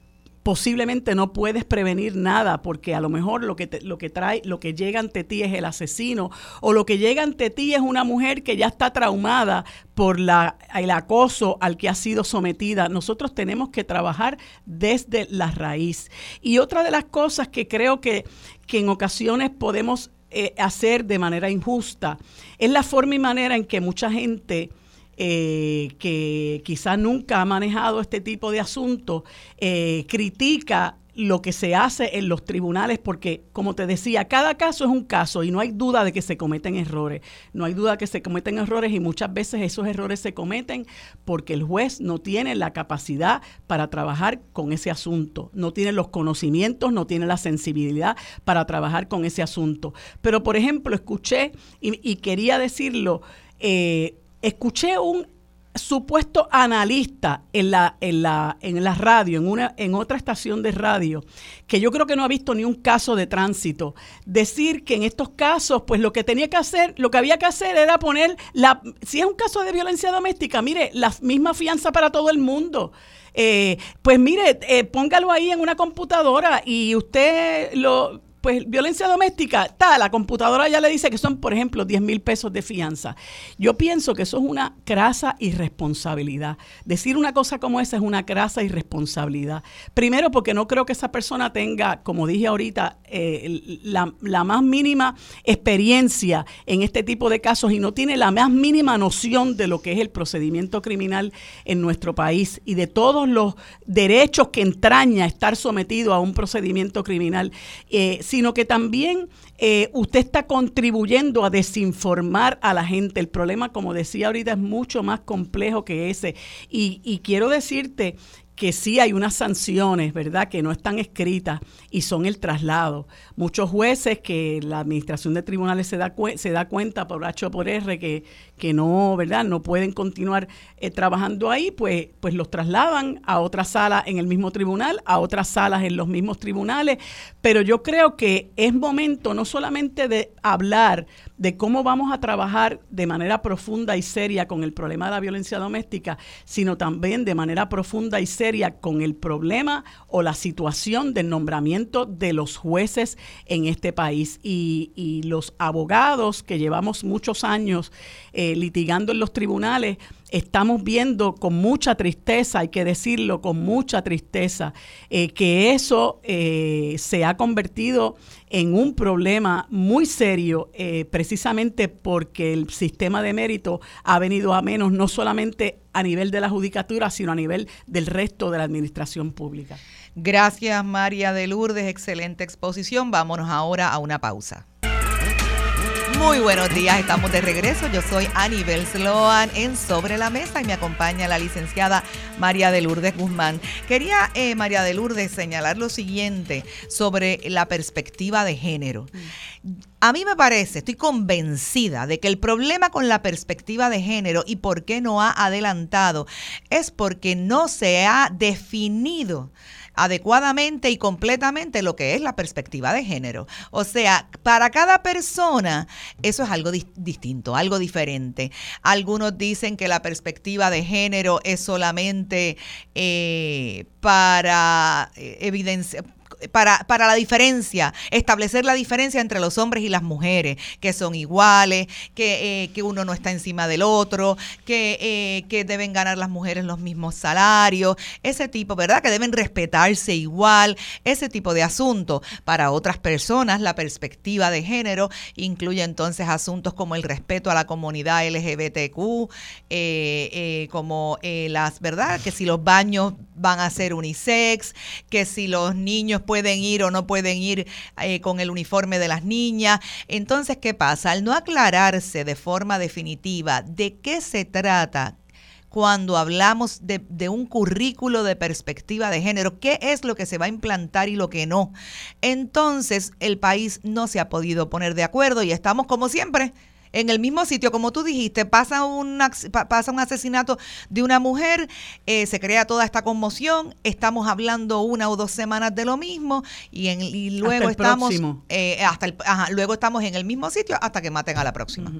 posiblemente no puedes prevenir nada porque a lo mejor lo que lo que trae lo que llega ante ti es el asesino o lo que llega ante ti es una mujer que ya está traumada por la, el acoso al que ha sido sometida. Nosotros tenemos que trabajar desde la raíz. Y otra de las cosas que creo que, que en ocasiones podemos eh, hacer de manera injusta. Es la forma y manera en que mucha gente eh, que quizá nunca ha manejado este tipo de asuntos eh, critica lo que se hace en los tribunales, porque como te decía, cada caso es un caso y no hay duda de que se cometen errores. No hay duda de que se cometen errores y muchas veces esos errores se cometen porque el juez no tiene la capacidad para trabajar con ese asunto, no tiene los conocimientos, no tiene la sensibilidad para trabajar con ese asunto. Pero, por ejemplo, escuché, y, quería decirlo, eh, escuché un supuesto analista en la, en la, en la radio, en, una, en otra estación de radio, que yo creo que no ha visto ni un caso de tránsito, decir que en estos casos, pues lo que tenía que hacer, lo que había que hacer era poner, la, si es un caso de violencia doméstica, mire, la misma fianza para todo el mundo. Eh, pues mire, eh, póngalo ahí en una computadora y usted lo pues violencia doméstica, está, la computadora ya le dice que son, por ejemplo, 10 mil pesos de fianza. Yo pienso que eso es una crasa irresponsabilidad. Decir una cosa como esa es una crasa irresponsabilidad. Primero porque no creo que esa persona tenga, como dije ahorita, eh, la, la más mínima experiencia en este tipo de casos y no tiene la más mínima noción de lo que es el procedimiento criminal en nuestro país y de todos los derechos que entraña estar sometido a un procedimiento criminal. Eh, sino que también eh, usted está contribuyendo a desinformar a la gente. El problema, como decía ahorita, es mucho más complejo que ese. Y, y quiero decirte que sí hay unas sanciones, ¿verdad?, que no están escritas y son el traslado. Muchos jueces que la administración de tribunales se da, se da cuenta por H o por R que, que no, ¿verdad?, no pueden continuar eh, trabajando ahí, pues, pues los trasladan a otra sala en el mismo tribunal, a otras salas en los mismos tribunales. Pero yo creo que es momento no solamente de hablar de cómo vamos a trabajar de manera profunda y seria con el problema de la violencia doméstica, sino también de manera profunda y seria con el problema o la situación del nombramiento de los jueces en este país. Y, y los abogados que llevamos muchos años eh, litigando en los tribunales, estamos viendo con mucha tristeza, hay que decirlo, con mucha tristeza, eh, que eso eh, se ha convertido en un problema muy serio, precisamente porque el sistema de mérito ha venido a menos, no solamente a nivel de la judicatura, sino a nivel del resto de la administración pública. Gracias, María de Lourdes. Excelente exposición. Vámonos ahora a una pausa. Muy buenos días, estamos de regreso. Yo soy Anibel Sloan en Sobre la Mesa y me acompaña la licenciada María de Lourdes Guzmán. Quería, eh, María de Lourdes, señalar lo siguiente sobre la perspectiva de género. A mí me parece, estoy convencida de que el problema con la perspectiva de género y por qué no ha adelantado es porque no se ha definido adecuadamente y completamente lo que es la perspectiva de género. O sea, para cada persona eso es algo distinto, algo diferente. Algunos dicen que la perspectiva de género es solamente eh, para eh, evidenciar para, para la diferencia, establecer la diferencia entre los hombres y las mujeres, que son iguales, que, eh, que uno no está encima del otro, que, eh, que deben ganar las mujeres los mismos salarios, ese tipo, ¿verdad? Que deben respetarse igual, ese tipo de asuntos. Para otras personas, la perspectiva de género incluye entonces asuntos como el respeto a la comunidad LGBTQ, eh, como las, ¿verdad? Que si los baños van a ser unisex, que si los niños pueden ir o no pueden ir eh, con el uniforme de las niñas. Entonces, ¿qué pasa? Al no aclararse de forma definitiva de qué se trata cuando hablamos de, un currículo de perspectiva de género, qué es lo que se va a implantar y lo que no. Entonces el país no se ha podido poner de acuerdo y estamos como siempre en el mismo sitio, como tú dijiste, pasa un, pasa un asesinato de una mujer, eh, se crea toda esta conmoción, estamos hablando una o dos semanas de lo mismo y, en, luego estamos eh, hasta el, luego estamos en el mismo sitio hasta que maten a la próxima.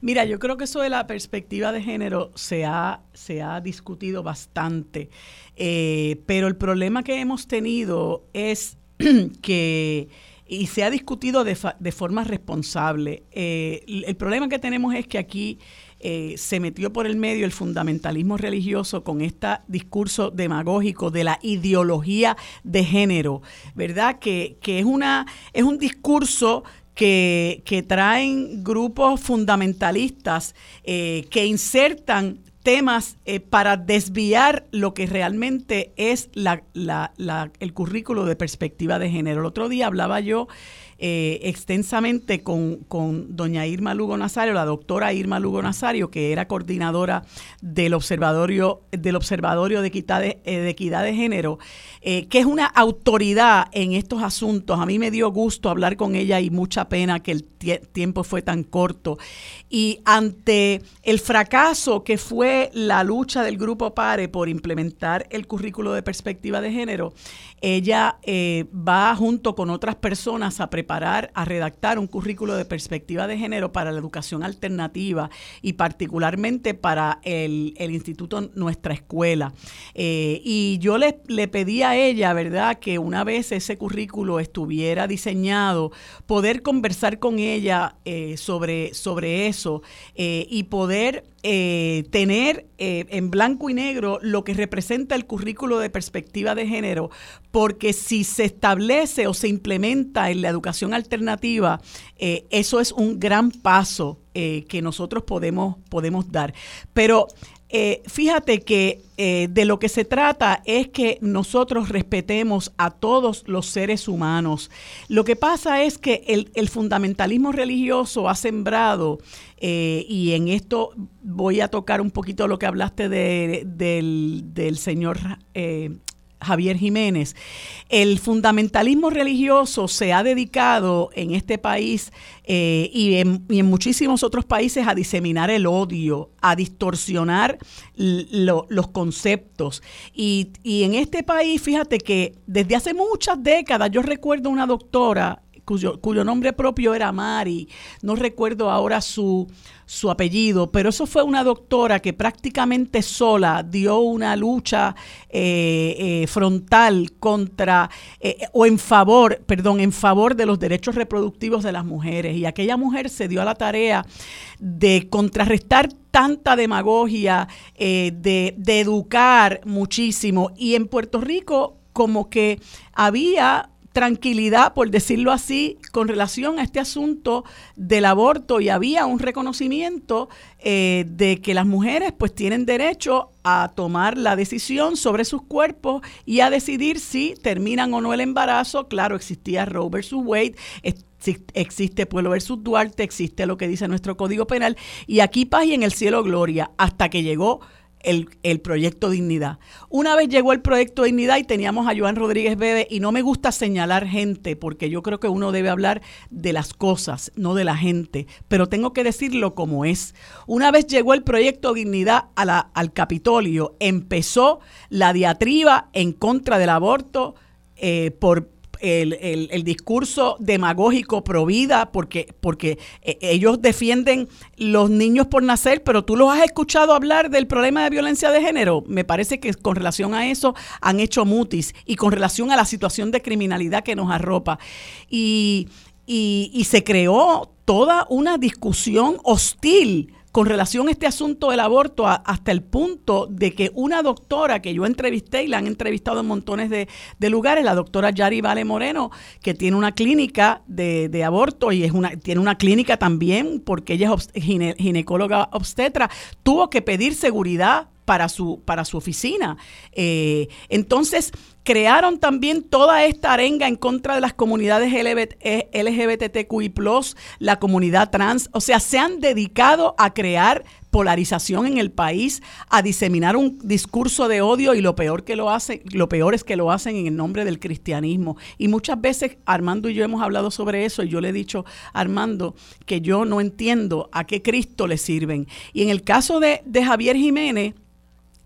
Mira, yo creo que eso de la perspectiva de género se ha, se ha discutido bastante, eh, pero el problema que hemos tenido es que y se ha discutido de, de forma responsable. Eh, el problema que tenemos es que aquí eh, se metió por el medio el fundamentalismo religioso con este discurso demagógico de la ideología de género, ¿verdad? Que, que es, una, es un discurso que, que traen grupos fundamentalistas eh, que insertan temas eh, para desviar lo que realmente es la, el currículo de perspectiva de género. El otro día hablaba yo eh, extensamente con, con, doña Irma Lugo Nazario, la doctora Irma Lugo Nazario, que era coordinadora del Observatorio, del Observatorio de, Equidad de, eh, Equidad de Género, eh, que es una autoridad en estos asuntos. A mí me dio gusto hablar con ella y mucha pena que el tiempo fue tan corto. Y ante el fracaso que fue la lucha del Grupo PARE por implementar el currículo de perspectiva de género, ella va junto con otras personas a preparar a redactar un currículo de perspectiva de género para la educación alternativa y particularmente para el, instituto Nuestra Escuela. Eh, y yo le, le pedí a ella, ¿verdad?, que una vez ese currículo estuviera diseñado, poder conversar con ella eh, sobre, sobre eso eh, y poder eh, tener eh, en blanco y negro lo que representa el currículo de perspectiva de género, porque si se establece o se implementa en la educación alternativa, eh, eso es un gran paso que nosotros podemos, podemos dar. Pero eh, fíjate que eh, de lo que se trata es que nosotros respetemos a todos los seres humanos. Lo que pasa es que el, fundamentalismo religioso ha sembrado, eh, y en esto voy a tocar un poquito lo que hablaste del, del, señor Javier Jiménez. El fundamentalismo religioso se ha dedicado en este país eh, y, en, muchísimos otros países a diseminar el odio, a distorsionar los conceptos. Y, y en este país, fíjate que desde hace muchas décadas, yo recuerdo una doctora cuyo, nombre propio era Mari, no recuerdo ahora su, su apellido, pero eso fue una doctora que prácticamente sola dio una lucha eh, eh, frontal contra eh, o en favor, perdón, en favor de los derechos reproductivos de las mujeres. Y aquella mujer se dio a la tarea de contrarrestar tanta demagogia, de, de educar muchísimo. Y en Puerto Rico como que había tranquilidad, por decirlo así, con relación a este asunto del aborto y había un reconocimiento eh, de que las mujeres pues tienen derecho a tomar la decisión sobre sus cuerpos y a decidir si terminan o no el embarazo. Claro, existía Roe versus Wade, existe Pueblo versus Duarte, existe lo que dice nuestro Código Penal y aquí paz y en el cielo gloria, hasta que llegó el, proyecto Dignidad. Una vez llegó el proyecto Dignidad y teníamos a Joan Rodríguez Bebe y no me gusta señalar gente porque yo creo que uno debe hablar de las cosas, no de la gente, pero tengo que decirlo como es. Una vez llegó el proyecto Dignidad a al Capitolio, empezó la diatriba en contra del aborto eh, por el, el, discurso demagógico pro vida, porque, porque eh, ellos defienden los niños por nacer, pero tú los has escuchado hablar del problema de violencia de género. Me parece que con relación a eso han hecho mutis y con relación a la situación de criminalidad que nos arropa. Y, y, y se creó toda una discusión hostil con relación a este asunto del aborto hasta el punto de que una doctora que yo entrevisté y la han entrevistado en montones de, lugares, la doctora Yari Vale Moreno, que tiene una clínica de, aborto y es una, tiene una clínica también porque ella es ginecóloga obstetra, tuvo que pedir seguridad para su, para su oficina. Eh, entonces, crearon también toda esta arenga en contra de las comunidades LGBTQI, eh, la comunidad trans. O sea, se han dedicado a crear polarización en el país, a diseminar un discurso de odio y lo peor que lo hacen, lo peor es que lo hacen en el nombre del cristianismo. Y muchas veces Armando y yo hemos hablado sobre eso y yo le he dicho a Armando que yo no entiendo a qué Cristo le sirven. Y en el caso de, de Javier Jiménez,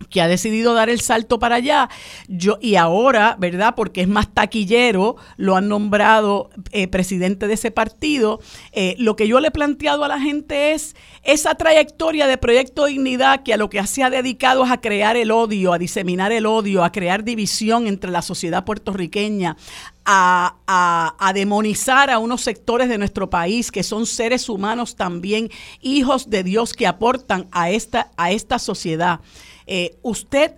que ha decidido dar el salto para allá, yo, y ahora, ¿verdad? Porque es más taquillero, lo han nombrado eh, presidente de ese partido. Eh, lo que yo le he planteado a la gente es esa trayectoria de Proyecto Dignidad que a lo que se ha dedicado es a crear el odio, a diseminar el odio, a crear división entre la sociedad puertorriqueña, a, a, a, demonizar a unos sectores de nuestro país que son seres humanos también, hijos de Dios que aportan a esta, a esta sociedad. Eh, usted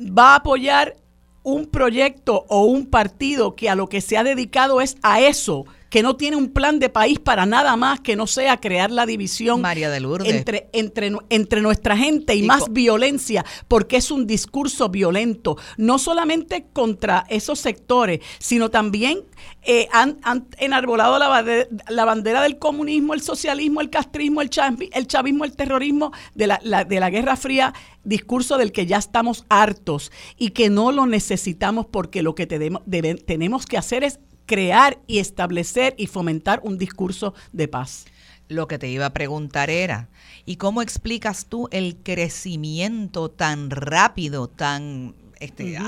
va a apoyar un proyecto o un partido que a lo que se ha dedicado es a eso, que no tiene un plan de país para nada más que no sea crear la división María de Lourdes. entre, entre, entre nuestra gente y, más violencia, porque es un discurso violento, no solamente contra esos sectores, sino también eh, han, enarbolado la, la, bandera del comunismo, el socialismo, el castrismo, el, el chavismo, el terrorismo de la, de la Guerra Fría, discurso del que ya estamos hartos y que no lo necesitamos porque lo que tenemos que hacer es crear y establecer y fomentar un discurso de paz. Lo que te iba a preguntar era, ¿y cómo explicas tú el crecimiento tan rápido, tan este,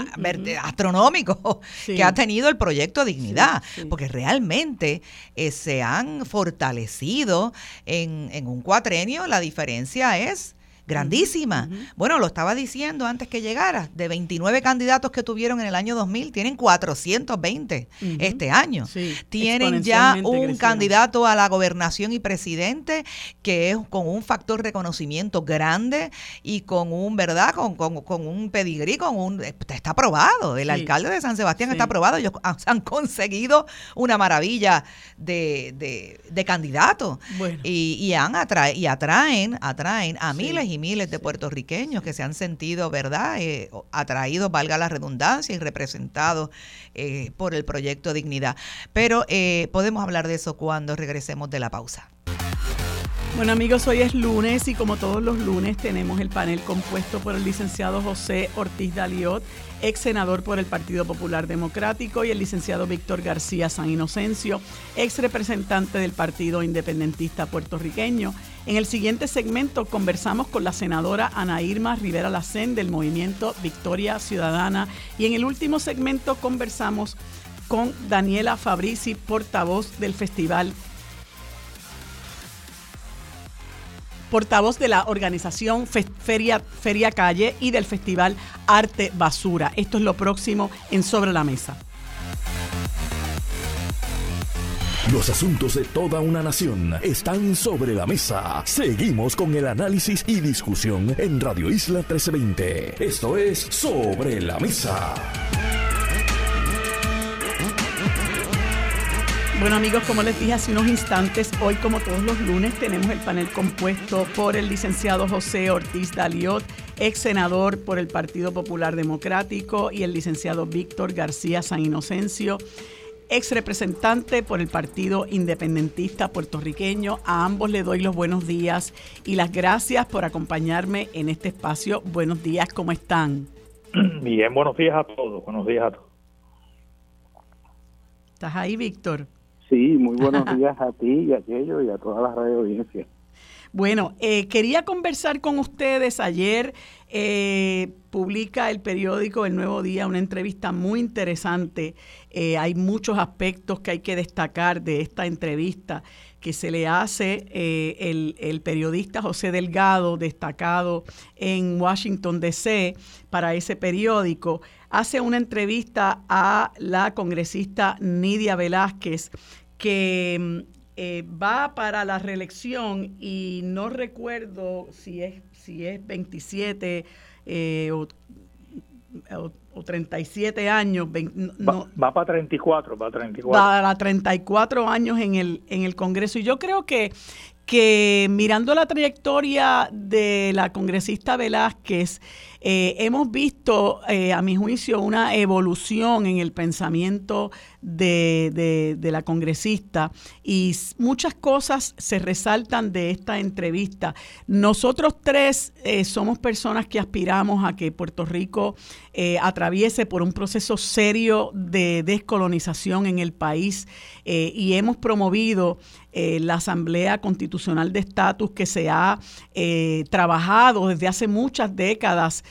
astronómico que ha tenido el proyecto Dignidad, porque realmente eh, se han fortalecido en, en un cuatrenio, la diferencia es grandísima. Bueno, lo estaba diciendo antes que llegara, de 29 candidatos que tuvieron en el año 2000, tienen 420 este año. tienen ya un candidato a la gobernación y presidente que es con un factor reconocimiento grande y con un, ¿verdad? Con, con, un pedigrí, con un... Está aprobado, el alcalde de San Sebastián está aprobado, ellos han conseguido una maravilla de, de, candidatos. Y, y, han y atraen, atraen a miles y miles de puertorriqueños que se han sentido, ¿verdad?, eh, atraídos, valga la redundancia, y representados eh, por el proyecto Dignidad. Pero eh, podemos hablar de eso cuando regresemos de la pausa. Bueno amigos, hoy es lunes y como todos los lunes tenemos el panel compuesto por el licenciado José Ortiz Daliot, ex senador por el Partido Popular Democrático, y el licenciado Víctor García San Inocencio, ex representante del Partido Independentista Puertorriqueño. En el siguiente segmento conversamos con la senadora Ana Irma Rivera Lacén del movimiento Victoria Ciudadana y en el último segmento conversamos con Daniela Fabrici, portavoz del Festival portavoz de la organización Feria, Feria Calle y del Festival Arte Basura. Esto es lo próximo en Sobre la Mesa. Los asuntos de toda una nación están sobre la mesa. Seguimos con el análisis y discusión en Radio Isla 1320. Esto es Sobre la Mesa. Bueno amigos, como les dije hace unos instantes, hoy como todos los lunes tenemos el panel compuesto por el licenciado José Ortiz Daliot, ex senador por el Partido Popular Democrático, y el licenciado Víctor García San Inocencio, ex representante por el Partido Independentista Puertorriqueño. A ambos le doy los buenos días y las gracias por acompañarme en este espacio. Buenos días, ¿cómo están? Bien, buenos días a todos, buenos días a todos. ¿Estás ahí, Víctor? Sí, muy buenos días a ti y a aquello y a toda la radio audiencia. Bueno, eh, quería conversar con ustedes. Ayer eh, publica el periódico El Nuevo Día una entrevista muy interesante. Eh, hay muchos aspectos que hay que destacar de esta entrevista que se le hace el, el, periodista José Delgado, destacado en Washington, D.C., para ese periódico. Hace una entrevista a la congresista Nidia Velázquez, que mm, eh, va para la reelección y no recuerdo si es, si es 27 eh, o, o, 37 años. va, va, para 34, va 34. Para 34 años en el, en el Congreso. Y yo creo que, que mirando la trayectoria de la congresista Velázquez, eh, hemos visto, a mi juicio, una evolución en el pensamiento de, de, la congresista y muchas cosas se resaltan de esta entrevista. Nosotros tres eh, somos personas que aspiramos a que Puerto Rico eh, atraviese por un proceso serio de descolonización en el país eh, y hemos promovido la Asamblea Constitucional de Estatus que se ha trabajado desde hace muchas décadas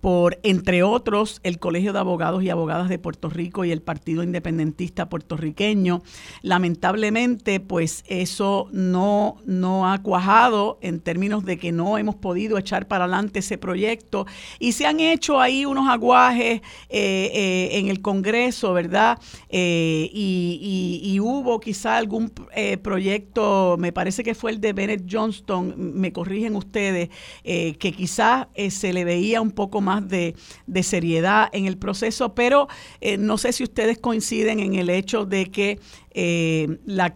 por, entre otros, el Colegio de Abogados y Abogadas de Puerto Rico y el Partido Independiente independentista puertorriqueño. Lamentablemente, pues eso no, no ha cuajado en términos de que no hemos podido echar para adelante ese proyecto y se han hecho ahí unos aguajes eh, eh, en el Congreso, ¿verdad? Eh, y, hubo quizá algún proyecto, me parece que fue el de Bennett Johnston, me corrigen ustedes, que quizás se le veía un poco más de, seriedad en el proceso, pero no sé si ustedes coinciden en el hecho de que eh, la,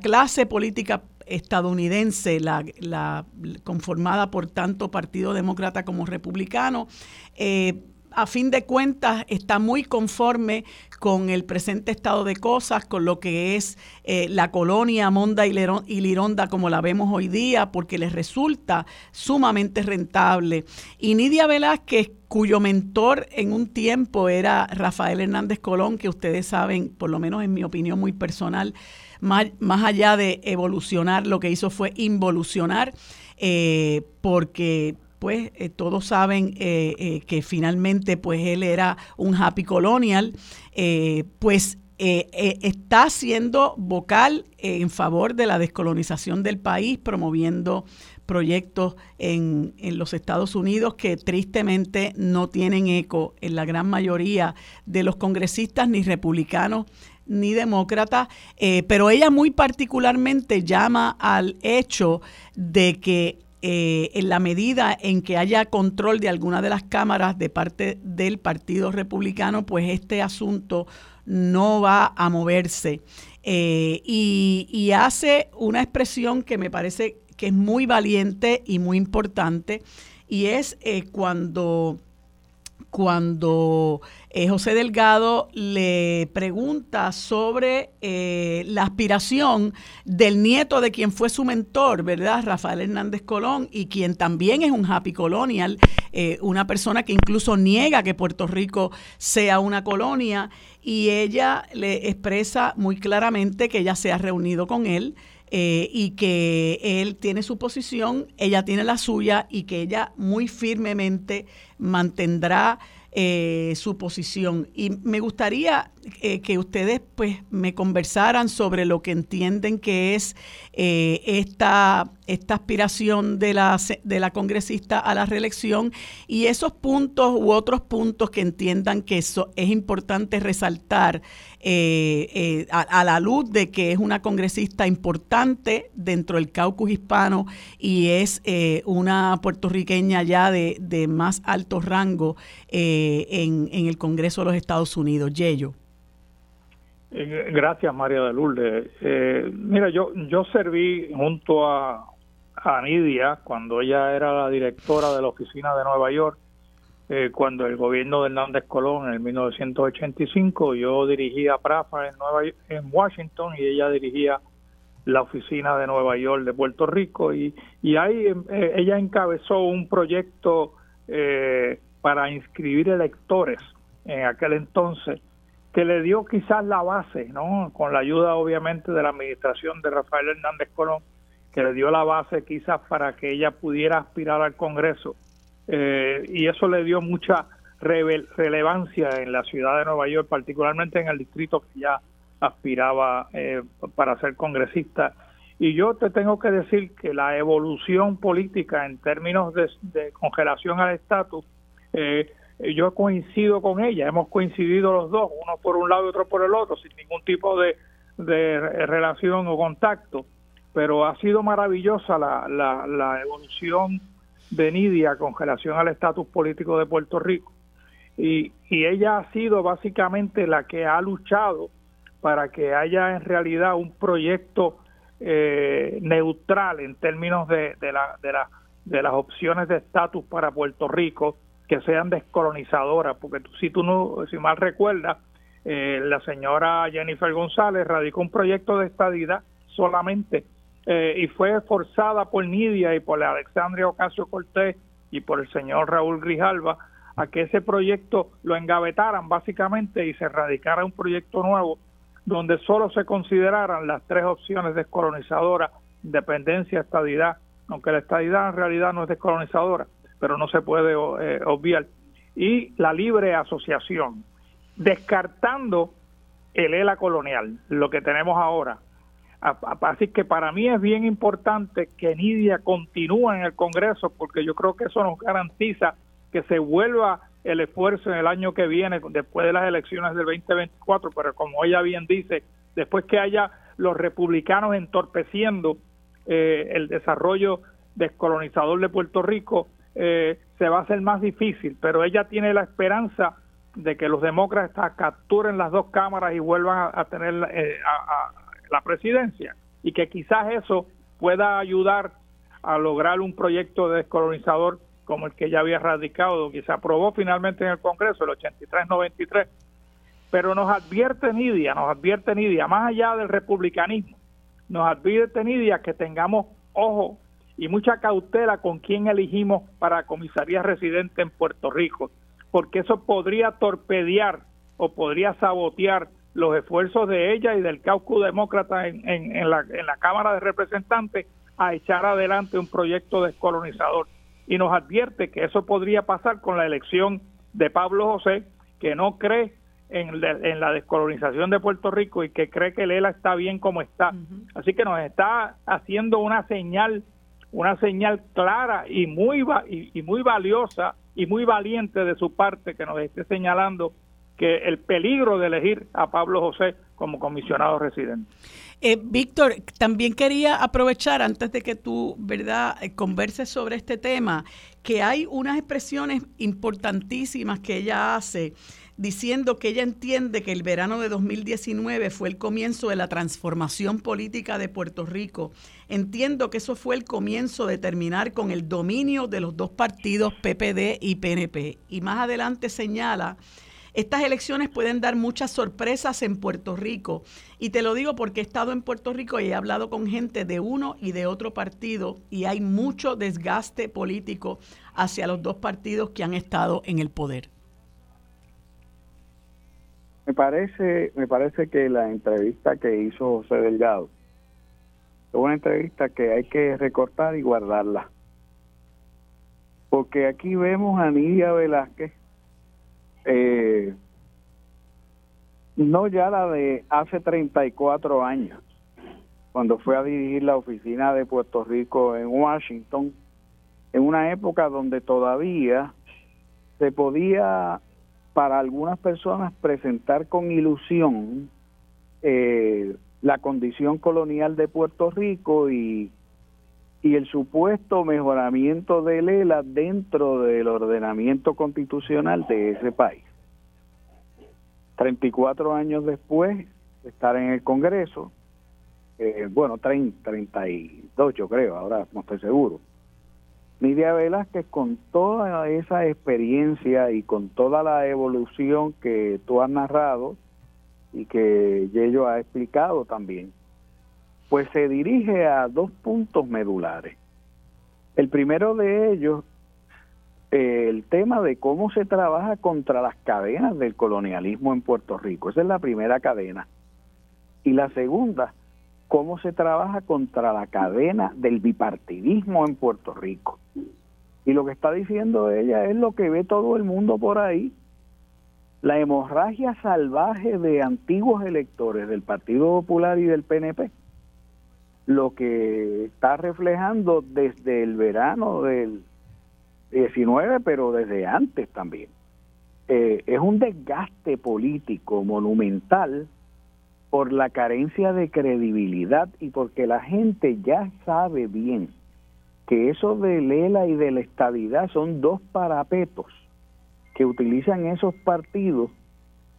clase política estadounidense, la, conformada por tanto Partido Demócrata como Republicano, eh, a fin de cuentas está muy conforme con el presente estado de cosas, con lo que es eh, la colonia Monda y Lironda como la vemos hoy día, porque les resulta sumamente rentable. Y Nidia Velázquez, cuyo mentor en un tiempo era Rafael Hernández Colón, que ustedes saben, por lo menos en mi opinión muy personal, más, más allá de evolucionar, lo que hizo fue involucionar, eh, porque pues eh, todos saben eh, que finalmente pues él era un happy colonial, pues está siendo vocal en favor de la descolonización del país, promoviendo proyectos en, en, los Estados Unidos que tristemente no tienen eco en la gran mayoría de los congresistas ni republicanos ni demócratas, pero ella muy particularmente llama al hecho de que eh, en la medida en que haya control de alguna de las cámaras de parte del Partido Republicano, pues este asunto no va a moverse. Eh, y, hace una expresión que me parece que es muy valiente y muy importante, y es eh, cuando cuando eh, José Delgado le pregunta sobre eh, la aspiración del nieto de quien fue su mentor, ¿verdad? Rafael Hernández Colón, y quien también es un happy colonial, eh, una persona que incluso niega que Puerto Rico sea una colonia, y ella le expresa muy claramente que ella se ha reunido con él. Y que él tiene su posición, ella tiene la suya y que ella muy firmemente mantendrá eh, su posición. Y me gustaría eh, que ustedes pues me conversaran sobre lo que entienden que es eh, esta, esta aspiración de la, de la congresista a la reelección y esos puntos u otros puntos que entiendan que eso es importante resaltar eh, eh, a, la luz de que es una congresista importante dentro del caucus hispano y es eh, una puertorriqueña ya de, más alto rango en, el Congreso de los Estados Unidos. Yello. Gracias, María de Lourdes. mira, yo, yo serví junto a, a Nidia cuando ella era la directora de la oficina de Nueva York eh, cuando el gobierno de Hernández Colón en el 1985 yo dirigía PRAFA en, Nueva, en Washington y ella dirigía la oficina de Nueva York de Puerto Rico y, y ahí eh, ella encabezó un proyecto eh, para inscribir electores en aquel entonces que le dio quizás la base, ¿no? Con la ayuda obviamente de la administración de Rafael Hernández Colón, que le dio la base quizás para que ella pudiera aspirar al Congreso eh, y eso le dio mucha relevancia en la ciudad de Nueva York, particularmente en el distrito que ya aspiraba eh, para ser congresista. Y yo te tengo que decir que la evolución política en términos de, congelación al estatus, eh, yo coincido con ella, hemos coincidido los dos, uno por un lado y otro por el otro, sin ningún tipo de, relación o contacto, pero ha sido maravillosa la, la, la evolución de Nidia con relación al estatus político de Puerto Rico. Y, y ella ha sido básicamente la que ha luchado para que haya en realidad un proyecto eh, neutral en términos de, de, la, de, la, de las opciones de estatus para Puerto Rico que sean descolonizadoras, porque si tú no, si mal recuerdas, eh, la señora Jennifer González radicó un proyecto de estadidad solamente eh, y fue forzada por Nidia y por Alexandria Ocasio Cortés y por el señor Raúl Grijalva a que ese proyecto lo engavetaran básicamente y se radicara un proyecto nuevo donde solo se consideraran las tres opciones descolonizadoras, independencia, estadidad, aunque la estadidad en realidad no es descolonizadora, pero no se puede eh, obviar, y la libre asociación, descartando el ELA colonial, lo que tenemos ahora, Así que para mí es bien importante que Nidia continúe en el Congreso porque yo creo que eso nos garantiza que se vuelva el esfuerzo en el año que viene, después de las elecciones del 2024, pero como ella bien dice, después que haya los republicanos entorpeciendo eh, el desarrollo descolonizador de Puerto Rico, eh, se va a hacer más difícil, pero ella tiene la esperanza de que los demócratas capturen las dos cámaras y vuelvan a, tener eh, la presidencia y que quizás eso pueda ayudar a lograr un proyecto de descolonizador como el que ya había radicado, que se aprobó finalmente en el Congreso, el 83-93. Pero nos advierte Nidia, nos advierte Nidia, más allá del republicanismo, nos advierte Nidia que tengamos ojo y mucha cautela con quién elegimos para comisaría residente en Puerto Rico, porque eso podría torpedear o podría sabotear los esfuerzos de ella y del caucus demócrata en, en, la, en la Cámara de Representantes a echar adelante un proyecto descolonizador. Y nos advierte que eso podría pasar con la elección de Pablo José, que no cree en, la descolonización de Puerto Rico y que cree que Lela está bien como está. Así que nos está haciendo una señal, una señal clara y muy, y muy valiosa y muy valiente de su parte que nos esté señalando que el peligro de elegir a Pablo José como comisionado residente. Eh, Víctor, también quería aprovechar antes de que tú, ¿verdad?, eh, converses sobre este tema, que hay unas expresiones importantísimas que ella hace diciendo que ella entiende que el verano de 2019 fue el comienzo de la transformación política de Puerto Rico. Entiendo que eso fue el comienzo de terminar con el dominio de los dos partidos PPD y PNP. Y más adelante señala estas elecciones pueden dar muchas sorpresas en Puerto Rico. Y te lo digo porque he estado en Puerto Rico y he hablado con gente de uno y de otro partido y hay mucho desgaste político hacia los dos partidos que han estado en el poder. Me parece, me parece que la entrevista que hizo José Delgado es una entrevista que hay que recortar y guardarla. Porque aquí vemos a Nidia Velázquez eh, no ya la de hace 34 años, cuando fue a dirigir la oficina de Puerto Rico en Washington, en una época donde todavía se podía para algunas personas presentar con ilusión eh, la condición colonial de Puerto Rico y y el supuesto mejoramiento de Lela dentro del ordenamiento constitucional de ese país. 34 años después de estar en el Congreso, eh, bueno, 30, 32 yo creo, ahora no estoy seguro, Nidia Velázquez con toda esa experiencia y con toda la evolución que tú has narrado y que Yello ha explicado también, pues se dirige a dos puntos medulares. El primero de ellos, eh, el tema de cómo se trabaja contra las cadenas del colonialismo en Puerto Rico. Esa es la primera cadena. Y la segunda, cómo se trabaja contra la cadena del bipartidismo en Puerto Rico. Y lo que está diciendo ella es lo que ve todo el mundo por ahí. La hemorragia salvaje de antiguos electores del Partido Popular y del PNP lo que está reflejando desde el verano del 19, pero desde antes también. Eh, es un desgaste político monumental por la carencia de credibilidad y porque la gente ya sabe bien que eso de Lela y de la estabilidad son dos parapetos que utilizan esos partidos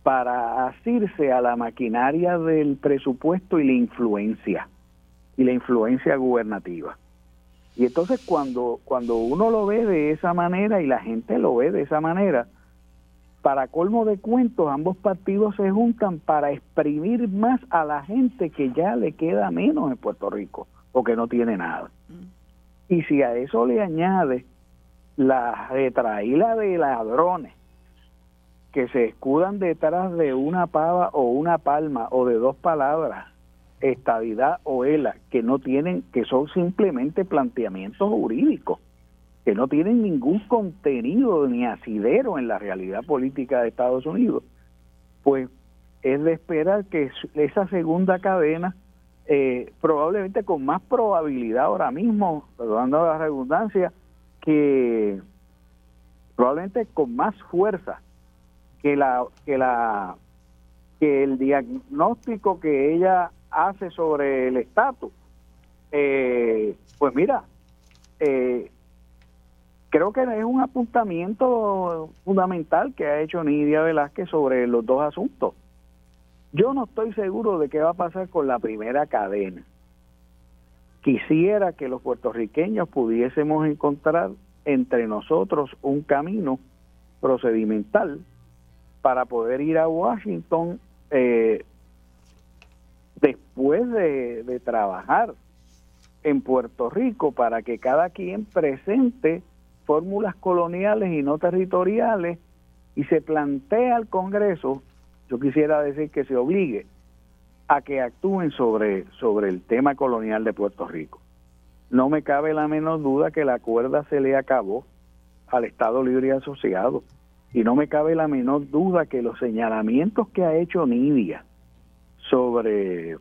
para asirse a la maquinaria del presupuesto y la influencia y la influencia gubernativa. Y entonces cuando, cuando uno lo ve de esa manera y la gente lo ve de esa manera, para colmo de cuentos, ambos partidos se juntan para exprimir más a la gente que ya le queda menos en Puerto Rico o que no tiene nada. Y si a eso le añade la retraída de ladrones que se escudan detrás de una pava o una palma o de dos palabras estabilidad o ELA, que no tienen, que son simplemente planteamientos jurídicos, que no tienen ningún contenido ni asidero en la realidad política de Estados Unidos, pues es de esperar que esa segunda cadena, eh, probablemente con más probabilidad ahora mismo, perdonando la redundancia, que probablemente con más fuerza que la que la que el diagnóstico que ella hace sobre el estatus, eh, pues mira, eh, creo que es un apuntamiento fundamental que ha hecho Nidia Velázquez sobre los dos asuntos. Yo no estoy seguro de qué va a pasar con la primera cadena. Quisiera que los puertorriqueños pudiésemos encontrar entre nosotros un camino procedimental para poder ir a Washington eh, después de, trabajar en Puerto Rico para que cada quien presente fórmulas coloniales y no territoriales y se plantea al Congreso, yo quisiera decir que se obligue a que actúen sobre, sobre el tema colonial de Puerto Rico. No me cabe la menor duda que la cuerda se le acabó al Estado Libre y Asociado. Y no me cabe la menor duda que los señalamientos que ha hecho Nidia sobre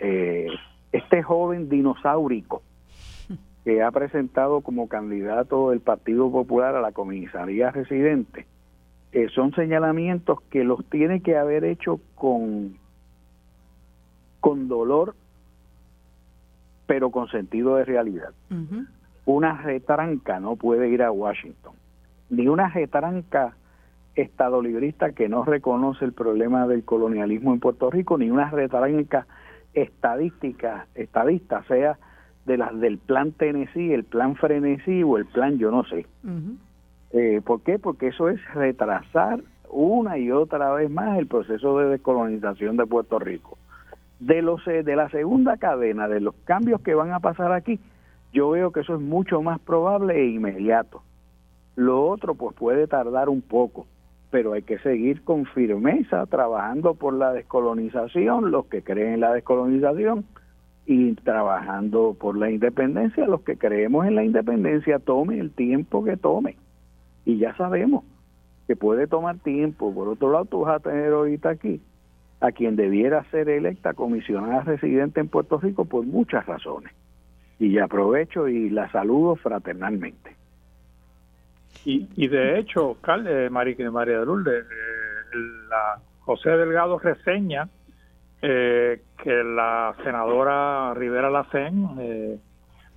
eh, este joven dinosaurico que ha presentado como candidato del Partido Popular a la comisaría residente, eh, son señalamientos que los tiene que haber hecho con, con dolor, pero con sentido de realidad. Una retranca no puede ir a Washington, ni una retranca estado librista que no reconoce el problema del colonialismo en Puerto Rico, ni una retranca estadística, estadista, sea de las del plan Tennessee, el plan Frenesí o el plan yo no sé. Eh, ¿Por qué? Porque eso es retrasar una y otra vez más el proceso de descolonización de Puerto Rico. De los eh, de la segunda cadena, de los cambios que van a pasar aquí, yo veo que eso es mucho más probable e inmediato. Lo otro pues puede tardar un poco pero hay que seguir con firmeza trabajando por la descolonización, los que creen en la descolonización, y trabajando por la independencia, los que creemos en la independencia, tome el tiempo que tome. Y ya sabemos que puede tomar tiempo. Por otro lado, tú vas a tener ahorita aquí a quien debiera ser electa comisionada residente en Puerto Rico por muchas razones. Y aprovecho y la saludo fraternalmente. Y, y de hecho, eh, María, María de Lourdes, eh, la José Delgado reseña eh, que la senadora Rivera Lacén eh,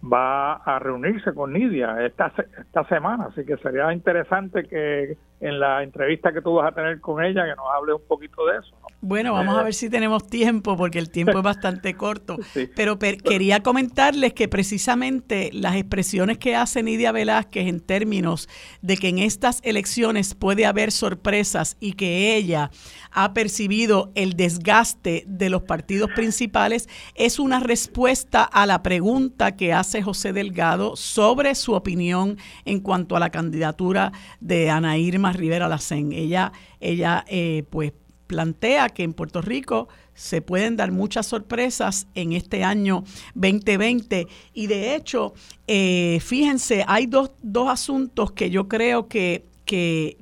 va a reunirse con Nidia esta, esta semana, así que sería interesante que en la entrevista que tú vas a tener con ella, que nos hable un poquito de eso. Bueno, vamos a ver si tenemos tiempo, porque el tiempo es bastante corto. Pero quería comentarles que precisamente las expresiones que hace Nidia Velázquez en términos de que en estas elecciones puede haber sorpresas y que ella ha percibido el desgaste de los partidos principales, es una respuesta a la pregunta que hace José Delgado sobre su opinión en cuanto a la candidatura de Ana Irma Rivera Lacén. Ella, ella eh, pues plantea que en Puerto Rico se pueden dar muchas sorpresas en este año 2020 y de hecho, eh, fíjense, hay dos, dos, asuntos que yo creo que, que,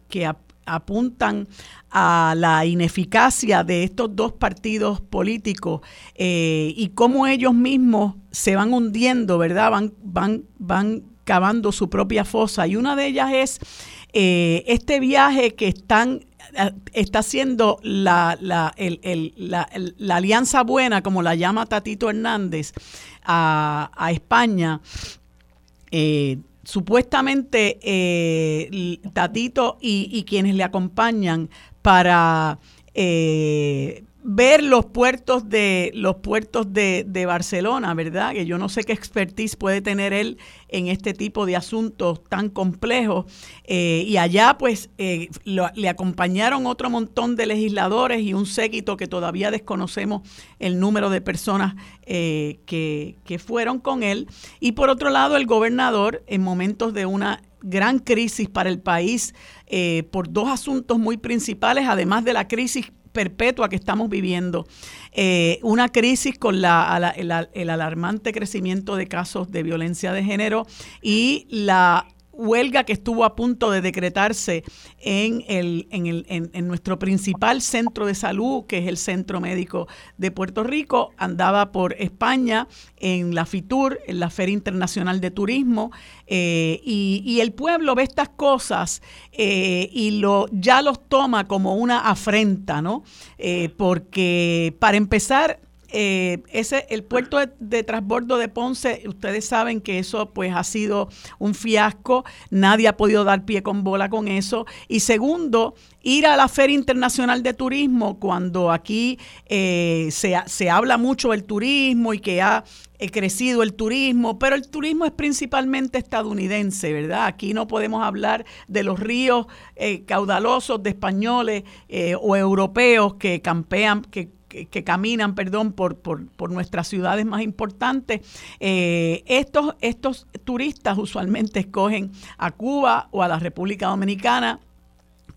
apuntan a la ineficacia de estos dos partidos políticos eh, y cómo ellos mismos se van hundiendo, ¿verdad? Van, van, van cavando su propia fosa. Y una de ellas es eh, este viaje que están está haciendo la, la, la, alianza buena, como la llama Tatito Hernández, a, España. Eh, supuestamente Tatito y, quienes le acompañan para ver los puertos de los puertos de, de, Barcelona, ¿verdad? Que yo no sé qué expertise puede tener él en este tipo de asuntos tan complejos. Eh, y allá, pues, eh, le acompañaron otro montón de legisladores y un séquito que todavía desconocemos el número de personas eh, que, que fueron con él. Y por otro lado, el gobernador, en momentos de una gran crisis para el país, por dos asuntos muy principales, además de la crisis perpetua que estamos viviendo, eh, una crisis con la, el alarmante crecimiento de casos de violencia de género y la huelga que estuvo a punto de decretarse en, el, en, el, en, nuestro principal centro de salud, que es el Centro Médico de Puerto Rico, andaba por España en la FITUR, en la Feria Internacional de Turismo, eh, y, el pueblo ve estas cosas eh, y lo, ya los toma como una afrenta, ¿no? Eh, porque para empezar, eh, ese el puerto de, transbordo de Ponce, ustedes saben que eso pues ha sido un fiasco, nadie ha podido dar pie con bola con eso. Y segundo, ir a la Feria Internacional de Turismo cuando aquí eh, se, se, habla mucho del turismo y que ha eh, crecido el turismo, pero el turismo es principalmente estadounidense, ¿verdad? Aquí no podemos hablar de los ríos eh, caudalosos de españoles o europeos que campean, que que, caminan, perdón, por, por, por, nuestras ciudades más importantes, estos, estos turistas usualmente escogen a Cuba o a la República Dominicana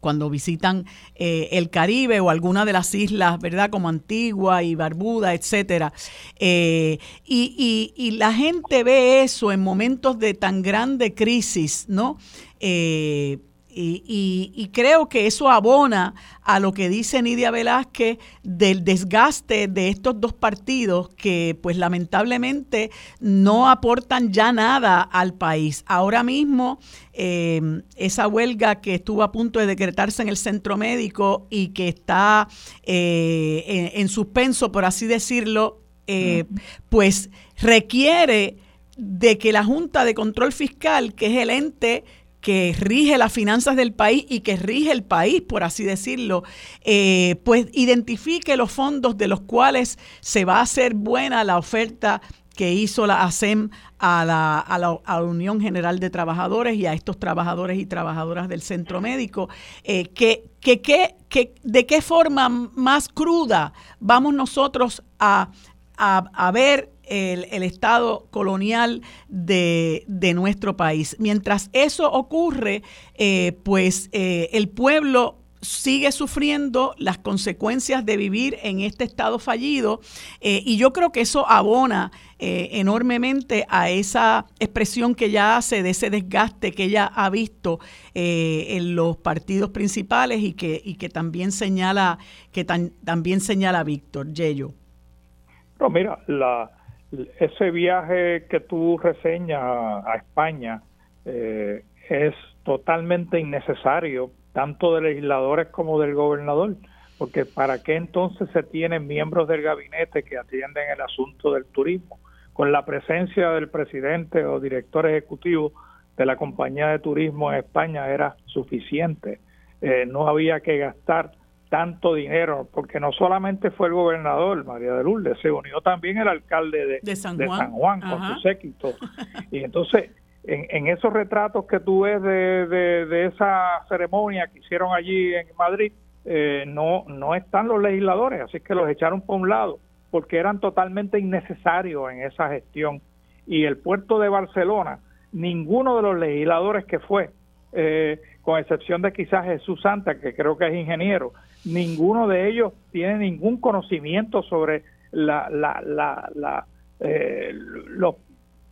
cuando visitan eh, el Caribe o alguna de las islas, ¿verdad? Como Antigua y Barbuda, etcétera. Eh, y, y, la gente ve eso en momentos de tan grande crisis, ¿no? Eh, y, creo que eso abona a lo que dice Nidia Velázquez del desgaste de estos dos partidos que pues lamentablemente no aportan ya nada al país. Ahora mismo em, esa huelga que estuvo a punto de decretarse en el centro médico y que está eh, en, suspenso, por así decirlo, eh, pues requiere de que la Junta de Control Fiscal, que es el ente que rige las finanzas del país y que rige el país, por así decirlo, eh, pues identifique los fondos de los cuales se va a hacer buena la oferta que hizo la ASEM a la, a la, Unión General de Trabajadores y a estos trabajadores y trabajadoras del centro médico, eh, que, que, que, de qué forma más cruda vamos nosotros a, a, a ver el, Estado colonial de, nuestro país. Mientras eso ocurre, eh, pues eh, el pueblo sigue sufriendo las consecuencias de vivir en este estado fallido eh, y yo creo que eso abona enormemente a esa expresión que ella hace de ese desgaste que ella ha visto en los partidos principales y que, y que también señala que también señala Víctor Yello. No, mira, la, ese viaje que tú reseñas a España eh, es totalmente innecesario, tanto de legisladores como del gobernador, porque ¿para qué entonces se tienen miembros del gabinete que atienden el asunto del turismo? Con la presencia del presidente o director ejecutivo de la compañía de turismo en España era suficiente. Eh, no había que gastar tanto dinero, porque no solamente fue el gobernador María de Lourdes, se unió también el alcalde de, San Juan, con su séquito. Y entonces, en, esos retratos que tú ves de, esa ceremonia que hicieron allí en Madrid, eh, no, no están los legisladores, así que los echaron por un lado, porque eran totalmente innecesarios en esa gestión. Y el puerto de Barcelona, ninguno de los legisladores que fue, eh, con excepción de quizás Jesús Santa, que creo que es ingeniero, ninguno de ellos tiene ningún conocimiento sobre la, la, la, eh, los,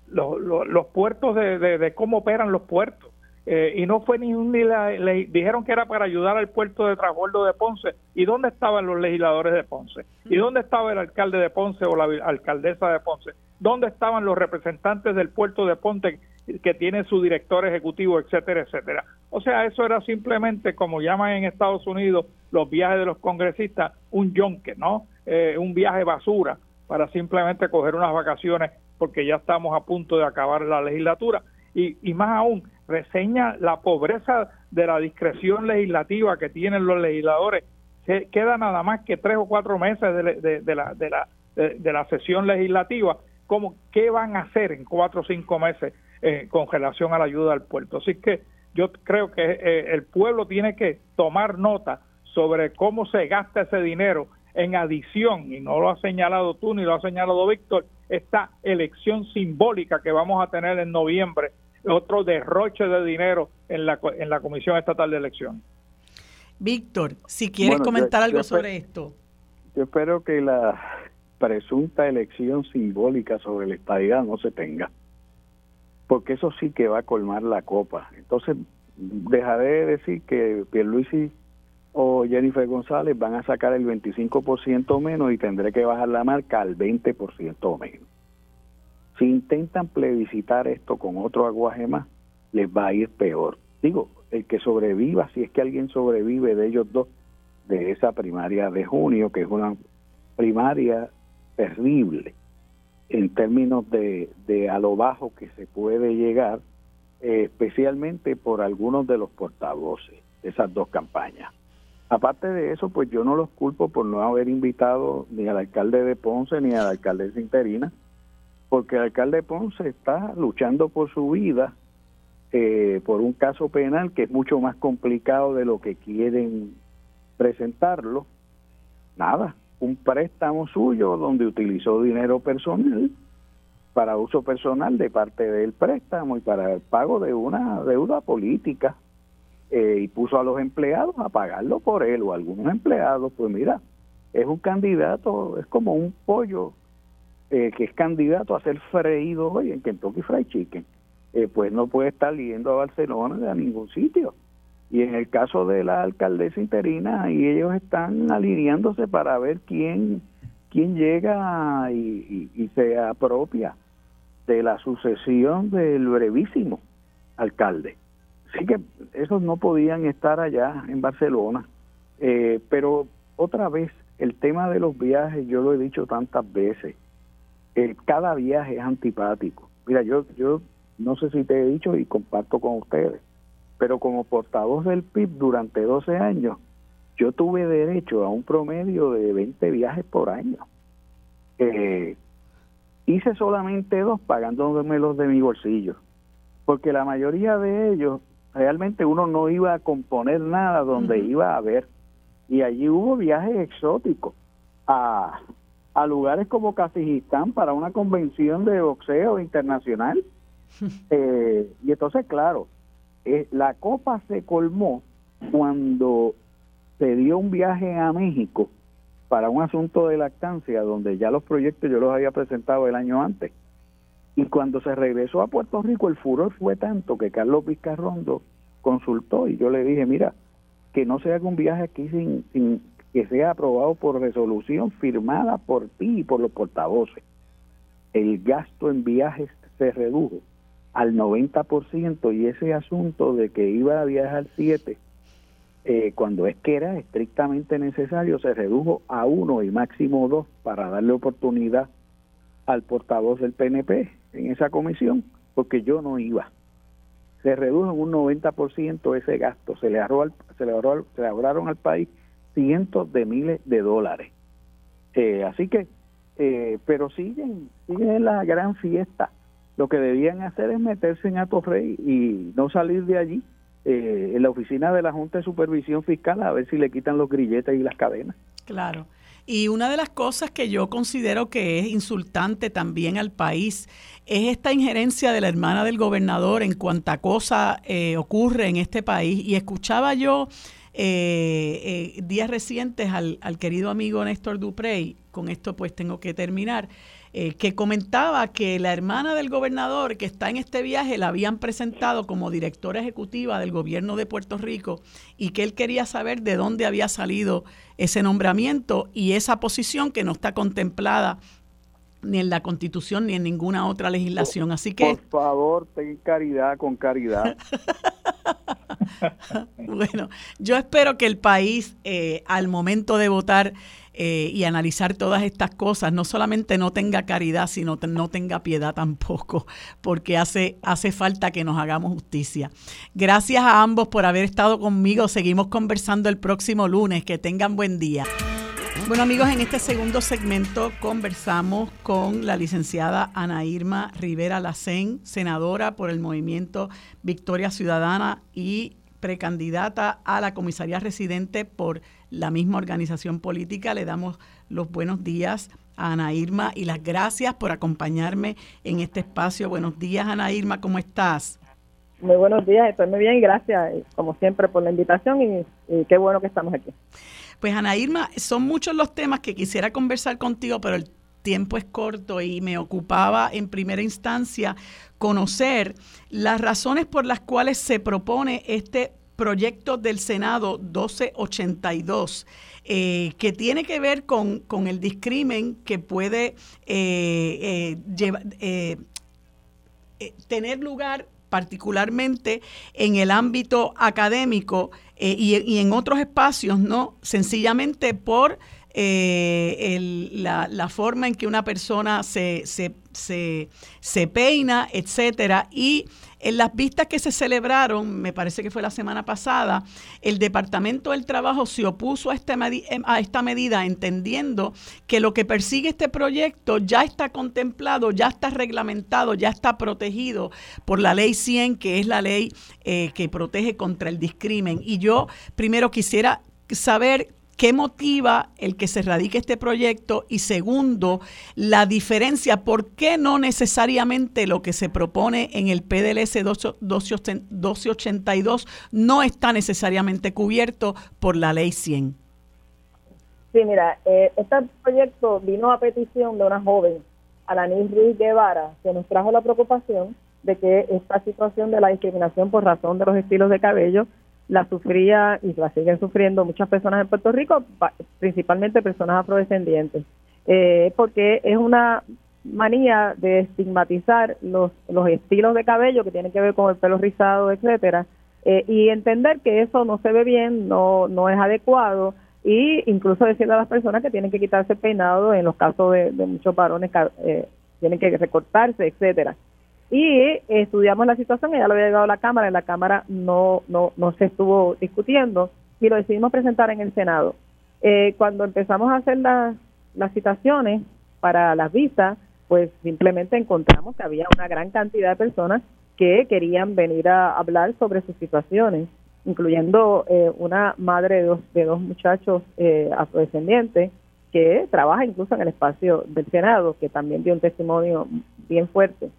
los, puertos, de, de, cómo operan los puertos. Eh, y no fue ni, ni le dijeron que era para ayudar al puerto de transbordo de Ponce. ¿Y dónde estaban los legisladores de Ponce? ¿Y dónde estaba el alcalde de Ponce o la alcaldesa de Ponce? ¿Dónde estaban los representantes del puerto de Ponce que tiene su director ejecutivo, etcétera, etcétera. O sea, eso era simplemente, como llaman en Estados Unidos los viajes de los congresistas, un yonque, ¿no? Eh, un viaje basura para simplemente coger unas vacaciones porque ya estamos a punto de acabar la legislatura. Y, y más aún, reseña la pobreza de la discreción legislativa que tienen los legisladores. Se, queda nada más que tres o cuatro meses de, de, la, de, la, de, la sesión legislativa. ¿Cómo, ¿Qué van a hacer en cuatro o cinco meses eh, con relación a la ayuda al puerto. Así que yo creo que eh, el pueblo tiene que tomar nota sobre cómo se gasta ese dinero en adición, y no lo ha señalado tú ni lo ha señalado Víctor, esta elección simbólica que vamos a tener en noviembre, otro derroche de dinero en la, en la Comisión Estatal de Elecciones. Víctor, si quieres comentar algo sobre esto. Yo espero que la presunta elección simbólica sobre la estadidad no se tenga porque eso sí que va a colmar la copa. Entonces, dejaré de decir que Pierluisi o Jennifer González van a sacar el 25% menos y tendré que bajar la marca al 20% menos. Si intentan plebiscitar esto con otro aguaje más, les va a ir peor. Digo, el que sobreviva, si es que alguien sobrevive de ellos dos, de esa primaria de junio, que es una primaria terrible en términos de, de a lo bajo que se puede llegar, eh, especialmente por algunos de los portavoces de esas dos campañas. Aparte de eso, pues yo no los culpo por no haber invitado ni al alcalde de Ponce ni a la alcaldesa interina, porque el alcalde de Ponce está luchando por su vida eh, por un caso penal que es mucho más complicado de lo que quieren presentarlo. Nada, un préstamo suyo donde utilizó dinero personal para uso personal de parte del préstamo y para el pago de una deuda política eh, y puso a los empleados a pagarlo por él o algunos empleados, pues mira, es un candidato, es como un pollo eh, que es candidato a ser freído hoy en Kentucky Fried Chicken. Eh, pues no puede estar yendo a Barcelona a ningún sitio. Y en el caso de la alcaldesa interina, y ellos están alineándose para ver quién, quién llega y, se apropia de la sucesión del brevísimo alcalde. Así que esos no podían estar allá en Barcelona. Eh, pero otra vez, el tema de los viajes, yo lo he dicho tantas veces, eh, cada viaje es antipático. Mira, yo, yo no sé si te he dicho y comparto con ustedes, pero como portavoz del PIB durante 12 años, yo tuve derecho a un promedio de 20 viajes por año. Eh, hice solamente dos pagándome los de mi bolsillo, porque la mayoría de ellos realmente uno no iba a componer nada donde iba a ver. Y allí hubo viajes exóticos a, a lugares como Kazajistán para una convención de boxeo internacional Eh, y entonces, claro, eh, la copa se colmó cuando se dio un viaje a México para un asunto de lactancia, donde ya los proyectos yo los había presentado el año antes. Y cuando se regresó a Puerto Rico, el furor fue tanto que Carlos Vizcarrondo consultó y yo le dije, mira, que no se haga un viaje aquí sin, sin que sea aprobado por resolución firmada por ti y por los portavoces. El gasto en viajes se redujo al 90% y ese asunto de que iba a viajar 7 eh, cuando es que era estrictamente necesario se redujo a uno y máximo dos para darle oportunidad al portavoz del PNP en esa comisión porque yo no iba. Se redujo en un 90% ese gasto. Se le ahorró se le ahorró, se le ahorraron al país cientos de miles de dólares. Eh, así que eh, pero siguen siguen en la gran fiesta lo que debían hacer es meterse en Rey y no salir de allí eh, en la oficina de la Junta de Supervisión Fiscal a ver si le quitan los grilletes y las cadenas. Claro. Y una de las cosas que yo considero que es insultante también al país es esta injerencia de la hermana del gobernador en cuanta cosa eh, ocurre en este país. Y escuchaba yo eh, días recientes al, al, querido amigo Néstor Duprey, con esto pues tengo que terminar, eh, que comentaba que la hermana del gobernador que está en este viaje la habían presentado como directora ejecutiva del gobierno de Puerto Rico y que él quería saber de dónde había salido ese nombramiento y esa posición que no está contemplada ni en la constitución ni en ninguna otra legislación. Así que... Por favor, ten caridad con caridad. bueno, yo espero que el país eh, al momento de votar eh, y analizar todas estas cosas, no solamente no tenga caridad, sino no tenga piedad tampoco, porque hace, hace falta que nos hagamos justicia. Gracias a ambos por haber estado conmigo. Seguimos conversando el próximo lunes. Que tengan buen día. Bueno amigos, en este segundo segmento conversamos con la licenciada Ana Irma Rivera Lacén, senadora por el movimiento Victoria Ciudadana y precandidata a la comisaría residente por la misma organización política. Le damos los buenos días a Ana Irma y las gracias por acompañarme en este espacio. Buenos días, Ana Irma, ¿cómo estás? Muy buenos días, estoy muy bien, gracias como siempre por la invitación y, qué bueno que estamos aquí. Pues Ana Irma, son muchos los temas que quisiera conversar contigo, pero el tiempo es corto y me ocupaba en primera instancia conocer las razones por las cuales se propone este proyecto del Senado 1282, eh, que tiene que ver con, el discrimen que puede eh, eh, tener lugar particularmente en el ámbito académico y, y, en otros espacios, ¿no? Sencillamente por eh, la, la, forma en que una persona se, se, se, se peina, etcétera, y en las vistas que se celebraron, me parece que fue la semana pasada, el Departamento del Trabajo se opuso a, este, a esta medida entendiendo que lo que persigue este proyecto ya está contemplado, ya está reglamentado, ya está protegido por la ley 100, que es la ley eh, que protege contra el discrimen. Y yo primero quisiera saber ¿Qué motiva el que se radique este proyecto? Y segundo, la diferencia, ¿por qué no necesariamente lo que se propone en el PDLS 1282 no está necesariamente cubierto por la ley 100? Sí, mira, eh, este proyecto vino a petición de una joven, Alanis Ruiz Guevara, que nos trajo la preocupación de que esta situación de la discriminación por razón de los estilos de cabello la sufría y la siguen sufriendo muchas personas en Puerto Rico, principalmente personas afrodescendientes, eh, porque es una manía de estigmatizar los, los estilos de cabello que tienen que ver con el pelo rizado, etcétera, eh, y entender que eso no se ve bien, no, no es adecuado, y incluso decirle a las personas que tienen que quitarse el peinado en los casos de, muchos varones eh, tienen que recortarse, etcétera y estudiamos la situación, ya lo había llegado a la Cámara, en la Cámara no, no, no se estuvo discutiendo y lo decidimos presentar en el Senado. Eh, cuando empezamos a hacer las, las citaciones para las vistas, pues simplemente encontramos que había una gran cantidad de personas que querían venir a hablar sobre sus situaciones, incluyendo eh, una madre de dos, de dos muchachos eh, afrodescendientes que trabaja incluso en el espacio del Senado, que también dio un testimonio bien fuerte.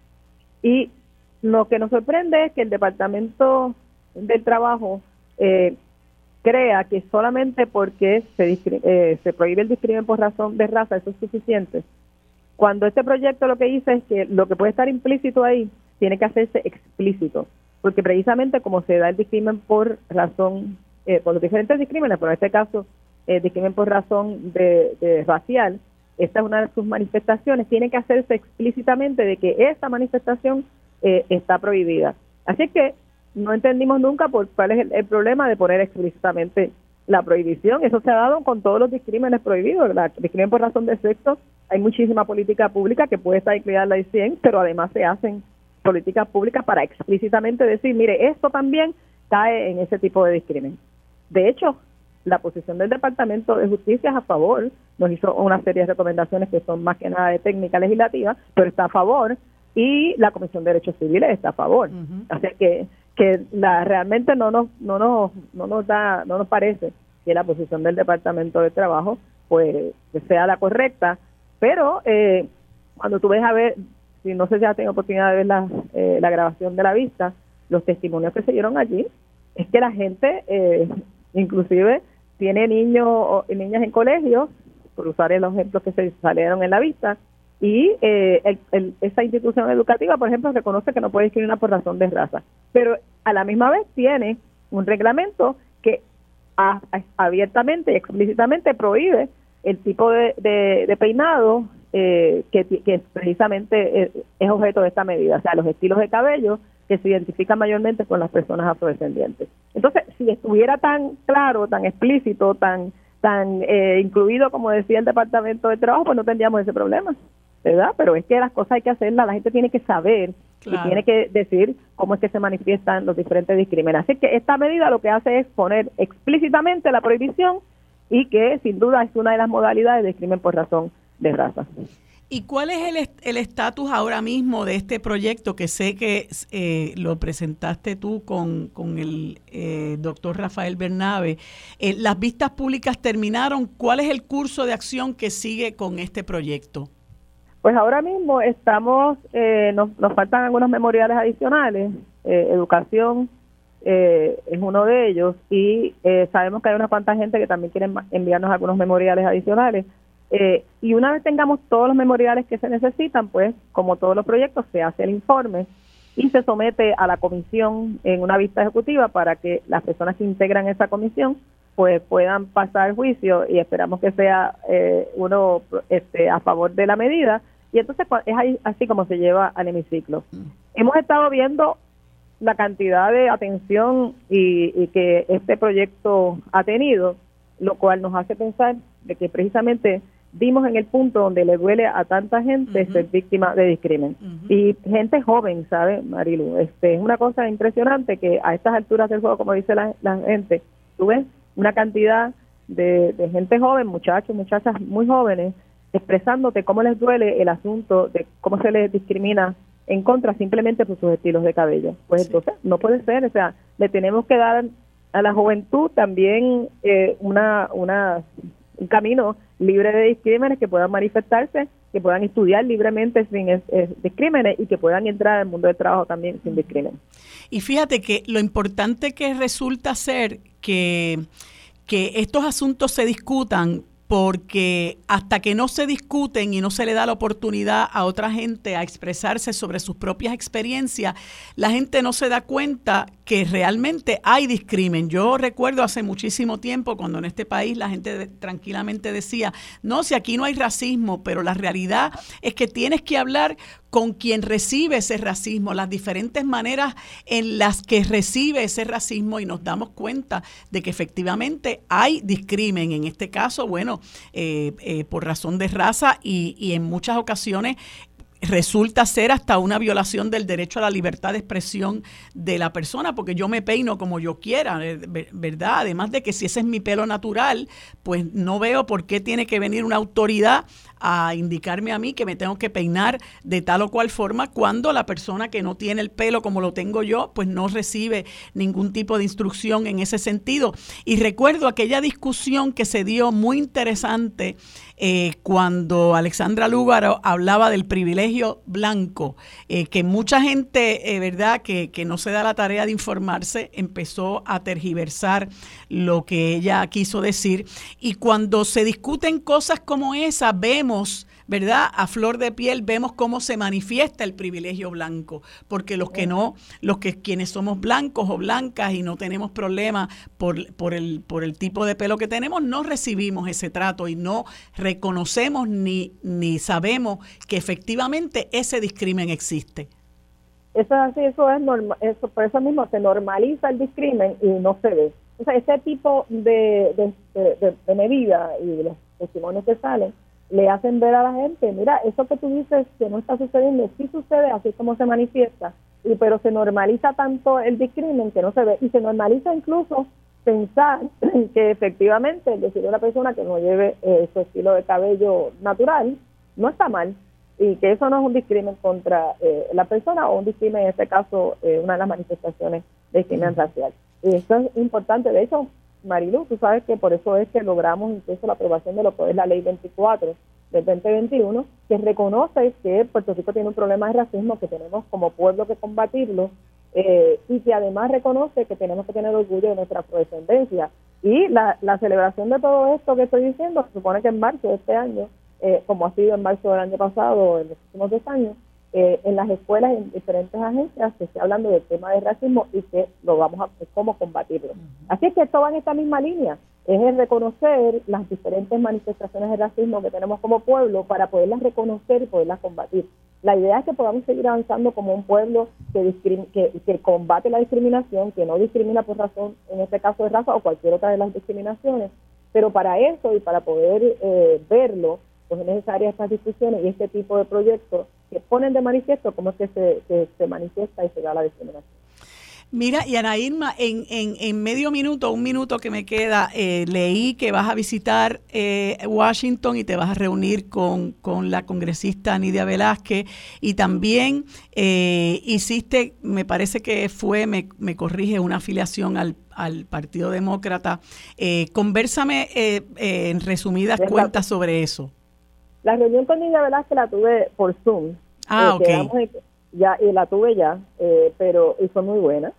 Y lo que nos sorprende es que el Departamento del Trabajo eh, crea que solamente porque se, eh, se prohíbe el discrimen por razón de raza, eso es suficiente. Cuando este proyecto lo que dice es que lo que puede estar implícito ahí tiene que hacerse explícito, porque precisamente como se da el discrimen por razón, eh, por los diferentes discrímenes, pero en este caso el discrimen por razón de, de racial, esta es una de sus manifestaciones, tiene que hacerse explícitamente de que esta manifestación eh, está prohibida. Así que no entendimos nunca por cuál es el, problema de poner explícitamente la prohibición. Eso se ha dado con todos los discrímenes prohibidos, la discrimen por razón de sexo. Hay muchísima política pública que puede estar incluida en la 100, pero además se hacen políticas públicas para explícitamente decir, mire, esto también cae en ese tipo de discrimen. De hecho, la posición del Departamento de Justicia es a favor, nos hizo una serie de recomendaciones que son más que nada de técnica legislativa, pero está a favor. Y la Comisión de Derechos Civiles está a favor. Así que que la realmente no nos no nos no nos da no nos parece que la posición del Departamento de Trabajo pues sea la correcta, pero eh, cuando tú ves a ver si no sé si ya tengo oportunidad de ver la, eh, la grabación de la vista, los testimonios que se dieron allí, es que la gente, eh, inclusive tiene niños y niñas en colegio, por usar los ejemplos que se salieron en la vista, y eh, esa institución educativa, por ejemplo, reconoce que no puede discriminar por razón de raza, pero a la misma vez tiene un reglamento que abiertamente y explícitamente prohíbe el tipo de, peinado eh, que, precisamente es, es objeto de esta medida, o sea, los estilos de cabello que se identifican mayormente con las personas afrodescendientes. Entonces, si estuviera tan claro, tan explícito, tan tan eh, incluido como decía el Departamento de Trabajo, pues no tendríamos ese problema, ¿verdad? Pero es que las cosas hay que hacerlas, la gente tiene que saber y tiene que decir cómo es que se manifiestan los diferentes discrímenes. Así que esta medida lo que hace es poner explícitamente la prohibición y que sin duda es una de las modalidades de discrimen por razón de raza. ¿Y cuál es el estatus ahora mismo de este proyecto que sé que eh, lo presentaste tú con, el eh, doctor Rafael Bernabe? Eh, las vistas públicas terminaron. ¿Cuál es el curso de acción que sigue con este proyecto? Pues ahora mismo estamos, nos, nos faltan algunos memoriales adicionales. educación es uno de ellos y sabemos que hay una cuanta gente que también quieren enviarnos algunos memoriales adicionales eh, y una vez tengamos todos los memoriales que se necesitan, pues como todos los proyectos, se hace el informe y se somete a la comisión en una vista ejecutiva para que las personas que integran esa comisión pues puedan pasar el juicio y esperamos que sea eh, uno este, a favor de la medida y entonces es así como se lleva al hemiciclo. Mm. Hemos estado viendo la cantidad de atención y que este proyecto ha tenido lo cual nos hace pensar de que precisamente vimos en el punto donde le duele a tanta gente ser víctima de discrimen. Y gente joven, ¿sabe, Marilu? Este, es una cosa impresionante que a estas alturas del juego, como dice la, gente, tú ves una cantidad de, de gente joven, muchachos, muchachas muy jóvenes, expresándote cómo les duele el asunto de cómo se les discrimina en contra simplemente por sus estilos de cabello. Pues entonces no puede ser, o sea, le tenemos que dar a la juventud también eh, una, una, un camino libre de discrímenes, que puedan manifestarse, que puedan estudiar libremente sin discrímenes y que puedan entrar al mundo del trabajo también sin discrímenes. Y fíjate que lo importante que resulta ser que, que estos asuntos se discutan porque hasta que no se discuten y no se le da la oportunidad a otra gente a expresarse sobre sus propias experiencias, la gente no se da cuenta que realmente hay discrimen. Yo recuerdo hace muchísimo tiempo cuando en este país la gente tranquilamente decía, no, si aquí no hay racismo, pero la realidad es que tienes que hablar con quien recibe ese racismo, las diferentes maneras en las que recibe ese racismo y nos damos cuenta de que efectivamente hay discrimen, en este caso, bueno, eh, eh, por razón de raza y, y en muchas ocasiones resulta ser hasta una violación del derecho a la libertad de expresión de la persona, porque yo me peino como yo quiera, eh, ¿verdad? Además de que si ese es mi pelo natural, pues no veo por qué tiene que venir una autoridad a indicarme a mí que me tengo que peinar de tal o cual forma cuando la persona que no tiene el pelo como lo tengo yo, pues no recibe ningún tipo de instrucción en ese sentido. Y recuerdo aquella discusión que se dio muy interesante eh, cuando Alexandra Lúgaro hablaba del privilegio blanco, eh, que mucha gente, eh, ¿verdad?, que, que no se da la tarea de informarse, empezó a tergiversar lo que ella quiso decir. Y cuando se discuten cosas como esa, vemos ¿verdad? A flor de piel vemos cómo se manifiesta el privilegio blanco, porque los que no, los que quienes somos blancos o blancas y no tenemos problemas por, por, el, por el tipo de pelo que tenemos, no recibimos ese trato y no reconocemos ni, ni sabemos que efectivamente ese discrimen existe. Eso es así, eso es normal, eso, por eso mismo se normaliza el discrimen y no se ve. O sea, ese tipo de, de, de, de medida y de los testimonios que salen le hacen ver a la gente, mira, eso que tú dices que no está sucediendo, sí sucede, así como se manifiesta, y pero se normaliza tanto el discrimen que no se ve, y se normaliza incluso pensar que efectivamente el decir a una persona que no lleve eh, su estilo de cabello natural no está mal, y que eso no es un discrimen contra eh, la persona o un discrimen, en este caso, eh, una de las manifestaciones de discriminación racial. Y eso es importante, de hecho, Marilu, tú sabes que por eso es que logramos incluso la aprobación de lo que es la ley 24 del 2021, que reconoce que Puerto Rico tiene un problema de racismo, que tenemos como pueblo que combatirlo, eh, y que además reconoce que tenemos que tener orgullo de nuestra descendencia. Y la, la celebración de todo esto que estoy diciendo, supone que en marzo de este año, eh, como ha sido en marzo del año pasado, en los últimos dos años, eh, en las escuelas, en diferentes agencias, se está hablando del tema del racismo y que lo vamos a cómo combatirlo. Así es que esto va en esta misma línea, es el reconocer las diferentes manifestaciones de racismo que tenemos como pueblo para poderlas reconocer y poderlas combatir. La idea es que podamos seguir avanzando como un pueblo que, que, que combate la discriminación, que no discrimina por razón, en este caso de raza o cualquier otra de las discriminaciones, pero para eso y para poder eh, verlo, pues es necesaria estas discusiones y este tipo de proyectos que ponen de manifiesto cómo es que se, se, manifiesta y se da la discriminación. Mira, y Ana Irma, en, en, en, medio minuto, un minuto que me queda, eh, leí que vas a visitar eh, Washington y te vas a reunir con, con la congresista Nidia Velázquez y también eh, hiciste, me parece que fue, me, me corrige, una afiliación al, al Partido Demócrata. conversame en resumidas cuentas sobre eso. La reunión con Nidia Velázquez la tuve por Zoom. Ah, eh, Ya, y la tuve ya, eh, pero y fue muy buena.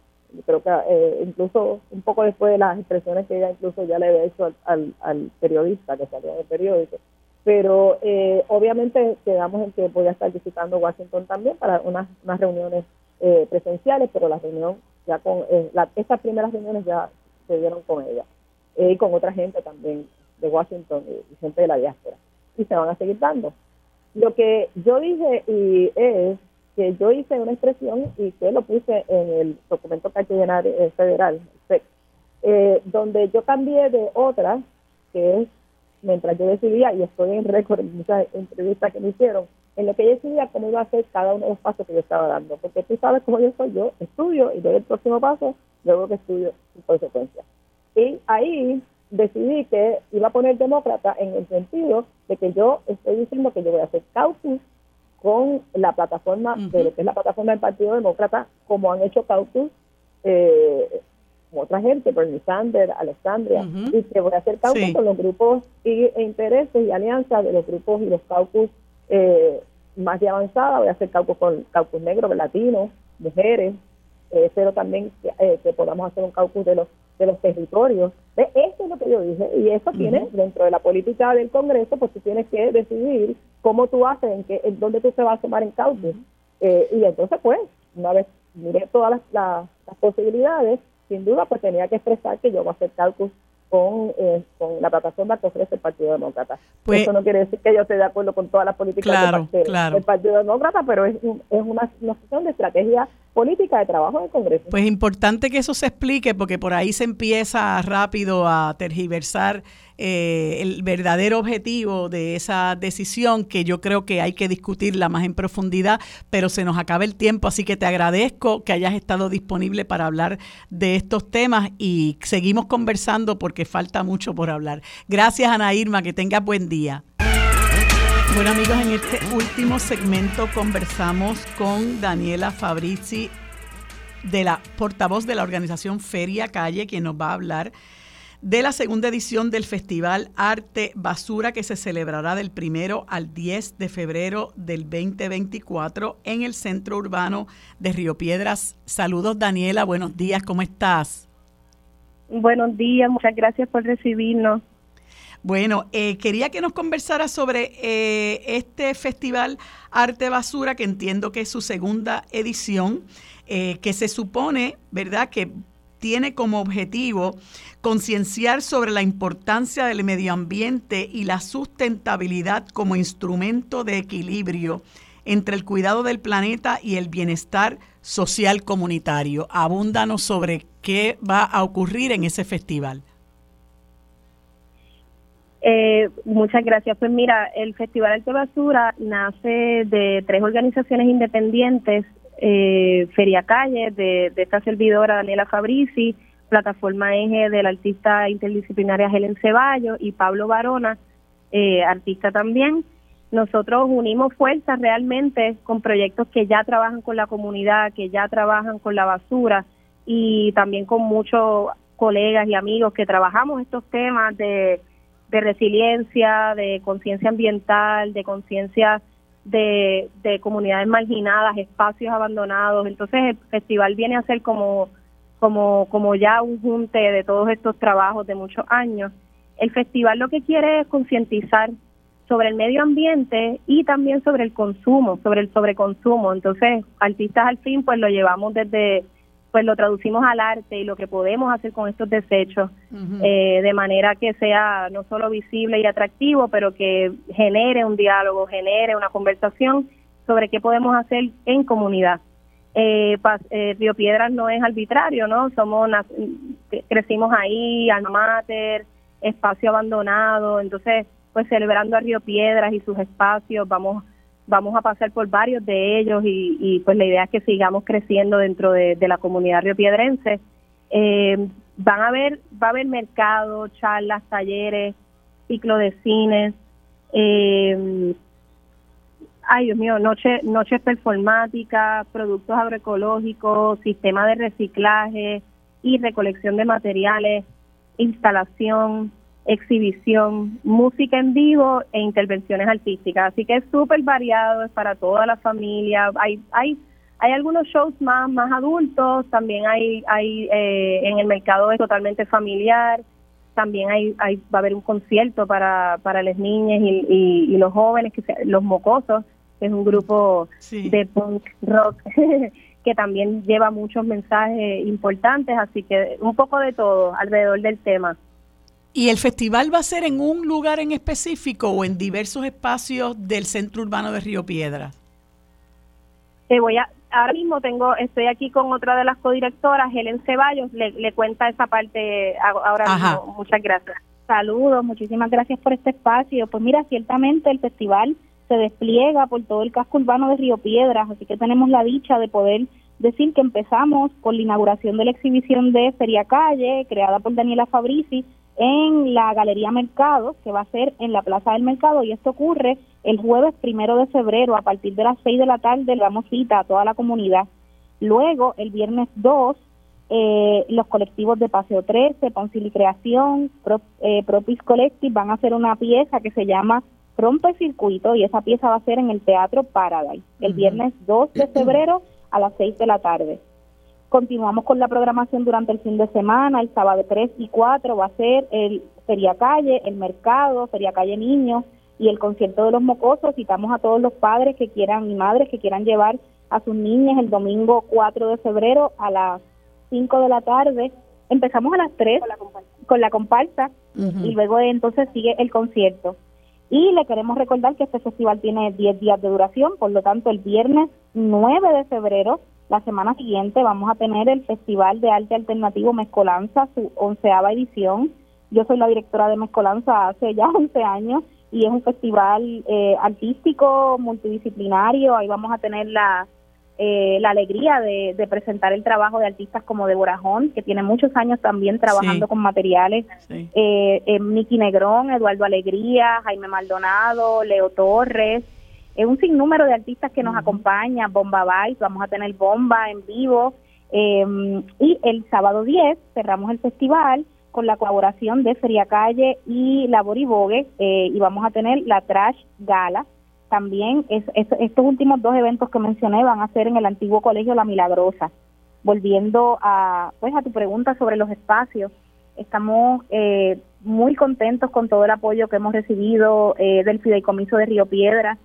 Creo que eh, incluso un poco después de las expresiones que ella incluso ya le había hecho al, al, periodista que salió del periódico. Pero eh, obviamente quedamos en que voy a estar visitando Washington también para unas, unas reuniones presenciales, pero la reunión ya con la, estas primeras reuniones ya se dieron con ella y con otra gente también de Washington y gente de la diáspora y se van a seguir dando. Lo que yo dije y es que yo hice una expresión y que lo puse en el documento eh, federal, eh, donde yo cambié de otra que es mientras yo decidía, y estoy en récord en muchas entrevistas que me hicieron, en lo que yo decidía cómo iba a hacer cada uno de los pasos que yo estaba dando. Porque tú sabes cómo yo soy, yo estudio y doy el próximo paso, luego que estudio en consecuencia. Y ahí decidí que iba a poner demócrata en el sentido de que yo estoy diciendo que yo voy a hacer caucus con la plataforma, de lo que es la plataforma del Partido Demócrata, como han hecho caucus eh, otra gente, Bernie Sanders, Alexandria, y que voy a hacer caucus con los grupos y, e intereses y alianzas de los grupos y los caucus eh, más de avanzada, voy a hacer caucus con caucus negros, latinos, mujeres, eh, pero también eh, que podamos hacer un caucus de los de los territorios. Eso es lo que yo dije, y eso tiene dentro de la política del Congreso, pues tú tienes que decidir cómo tú haces, en, qué, en dónde tú te vas a tomar en caucus. Eh, y entonces, pues, una vez miré todas las, las, posibilidades, sin duda, pues tenía que expresar que yo voy a hacer caucus con, eh, con la plataforma que ofrece el Partido Demócrata. Pues, Eso no quiere decir que yo esté de acuerdo con todas las políticas del, Partido Demócrata, pero es, es una, una cuestión de estrategia política de trabajo del Congreso. Pues importante que eso se explique porque por ahí se empieza rápido a tergiversar eh, el verdadero objetivo de esa decisión que yo creo que hay que discutirla más en profundidad, pero se nos acaba el tiempo, así que te agradezco que hayas estado disponible para hablar de estos temas y seguimos conversando porque falta mucho por hablar. Gracias Ana Irma, que tengas buen día. Bueno amigos, en este último segmento conversamos con Daniela Fabrizi, de la portavoz de la organización Feria Calle, quien nos va a hablar de la segunda edición del Festival Arte Basura que se celebrará del primero al 10 de febrero del 2024 en el centro urbano de Río Piedras. Saludos Daniela, buenos días, ¿cómo estás? Buenos días, muchas gracias por recibirnos. Bueno, eh, quería que nos conversara sobre eh, este festival Arte Basura, que entiendo que es su segunda edición, eh, que se supone, ¿verdad?, que tiene como objetivo concienciar sobre la importancia del medio ambiente y la sustentabilidad como instrumento de equilibrio entre el cuidado del planeta y el bienestar social comunitario. Abúndanos sobre qué va a ocurrir en ese festival. Eh, muchas gracias. Pues mira, el Festival Arte Basura nace de tres organizaciones independientes, eh, Feria Calle, de, esta servidora Daniela Fabrici, Plataforma Eje de la artista interdisciplinaria Helen Ceballos y Pablo Barona, eh, artista también. Nosotros unimos fuerzas realmente con proyectos que ya trabajan con la comunidad, que ya trabajan con la basura y también con muchos colegas y amigos que trabajamos estos temas de de resiliencia, de conciencia ambiental, de conciencia de, comunidades marginadas, espacios abandonados. Entonces el festival viene a ser como, como, como ya un junte de todos estos trabajos de muchos años. El festival lo que quiere es concientizar sobre el medio ambiente y también sobre el consumo, sobre el sobreconsumo. Entonces, artistas al fin, pues lo llevamos desde pues lo traducimos al arte y lo que podemos hacer con estos desechos eh, de manera que sea no solo visible y atractivo, pero que genere un diálogo, genere una conversación sobre qué podemos hacer en comunidad. Eh, eh, Río Piedras no es arbitrario, ¿no? Somos crecimos ahí, alma mater, espacio abandonado, entonces pues celebrando a Río Piedras y sus espacios, vamos vamos a pasar por varios de ellos y, pues la idea es que sigamos creciendo dentro de, la comunidad riopiedrense. Eh, van a haber, va a haber mercados, charlas, talleres, ciclo de cines, eh, ay Dios mío, noche, noches performáticas, productos agroecológicos, sistema de reciclaje y recolección de materiales, instalación, exhibición, música en vivo e intervenciones artísticas. Así que es súper variado, es para toda la familia. Hay, hay, hay algunos shows más, más adultos, también hay, hay eh, en el mercado es totalmente familiar, también hay, hay, va a haber un concierto para, para las niñas y, y, los jóvenes, que los mocosos, que es un grupo de punk rock que también lleva muchos mensajes importantes, así que un poco de todo alrededor del tema. ¿Y el festival va a ser en un lugar en específico o en diversos espacios del centro urbano de Río Piedra? Te voy a, ahora mismo tengo, estoy aquí con otra de las codirectoras, Helen Ceballos, le, cuenta esa parte ahora mismo. Muchas gracias. Saludos, muchísimas gracias por este espacio. Pues mira, ciertamente el festival se despliega por todo el casco urbano de Río Piedras, así que tenemos la dicha de poder decir que empezamos con la inauguración de la exhibición de Feria Calle, creada por Daniela Fabrici, en la Galería Mercado, que va a ser en la Plaza del Mercado, y esto ocurre el jueves primero de febrero, a partir de las seis de la tarde, le damos cita a toda la comunidad. Luego, el viernes 2, eh, los colectivos de Paseo 13, Poncil y Creación, eh, Propis Collective van a hacer una pieza que se llama Rompe Circuito y esa pieza va a ser en el Teatro Paradise, el viernes 2 de febrero a las 6 de la tarde. Continuamos con la programación durante el fin de semana, el sábado 3 y 4 va a ser el Feria Calle, el Mercado, Feria Calle Niños y el concierto de los mocosos. Citamos a todos los padres que quieran y madres que quieran llevar a sus niñas el domingo 4 de febrero a las 5 de la tarde. Empezamos a las 3 con la comparsa, y luego entonces sigue el concierto. Y le queremos recordar que este festival tiene 10 días de duración, por lo tanto el viernes 9 de febrero, la semana siguiente, vamos a tener el Festival de Arte Alternativo Mezcolanza, su onceava edición. Yo soy la directora de Mezcolanza hace ya 11 años y es un festival eh, artístico multidisciplinario. Ahí vamos a tener la eh, la alegría de, presentar el trabajo de artistas como Deborah Jón, que tiene muchos años también trabajando con materiales, eh, eh, Miki Negrón, Eduardo Alegría, Jaime Maldonado, Leo Torres, es un sinnúmero de artistas que nos acompañan, Bomba Vice, vamos a tener Bomba en vivo, em, y el sábado 10 cerramos el festival con la colaboración de Feria Calle y La Boribogue, y vamos a tener la Trash Gala, también es, estos últimos dos eventos que mencioné van a ser en el antiguo colegio La Milagrosa. Volviendo a, pues, a tu pregunta sobre los espacios, estamos eh, muy contentos con todo el apoyo que hemos recibido eh, del Fideicomiso de Río Piedra,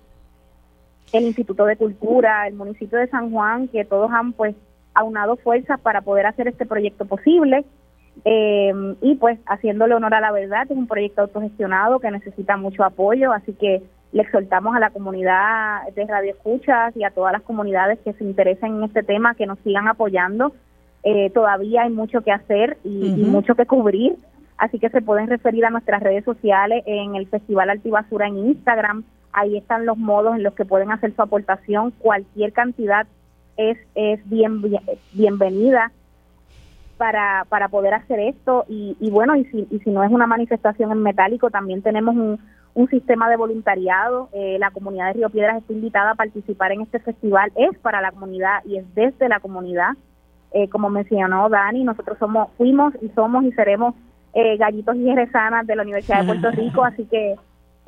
el Instituto de Cultura, el municipio de San Juan, que todos han pues aunado fuerzas para poder hacer este proyecto posible. Eh, y pues haciéndole honor a la verdad, es un proyecto autogestionado que necesita mucho apoyo, así que le exhortamos a la comunidad de Radio Escuchas y a todas las comunidades que se interesen en este tema que nos sigan apoyando. Eh, todavía hay mucho que hacer y, mucho que cubrir, así que se pueden referir a nuestras redes sociales en el Festival Altibasura en Instagram. Ahí están los modos en los que pueden hacer su aportación. Cualquier cantidad es, es bien, bienvenida para, para poder hacer esto. Y, y bueno, y si, y si no es una manifestación en metálico, también tenemos un, un sistema de voluntariado. Eh, la comunidad de Río Piedras está invitada a participar en este festival. Es para la comunidad y es desde la comunidad. Eh, como mencionó Dani, nosotros somos, fuimos y somos y seremos eh, gallitos y jerezanas de la Universidad de Puerto Rico, así que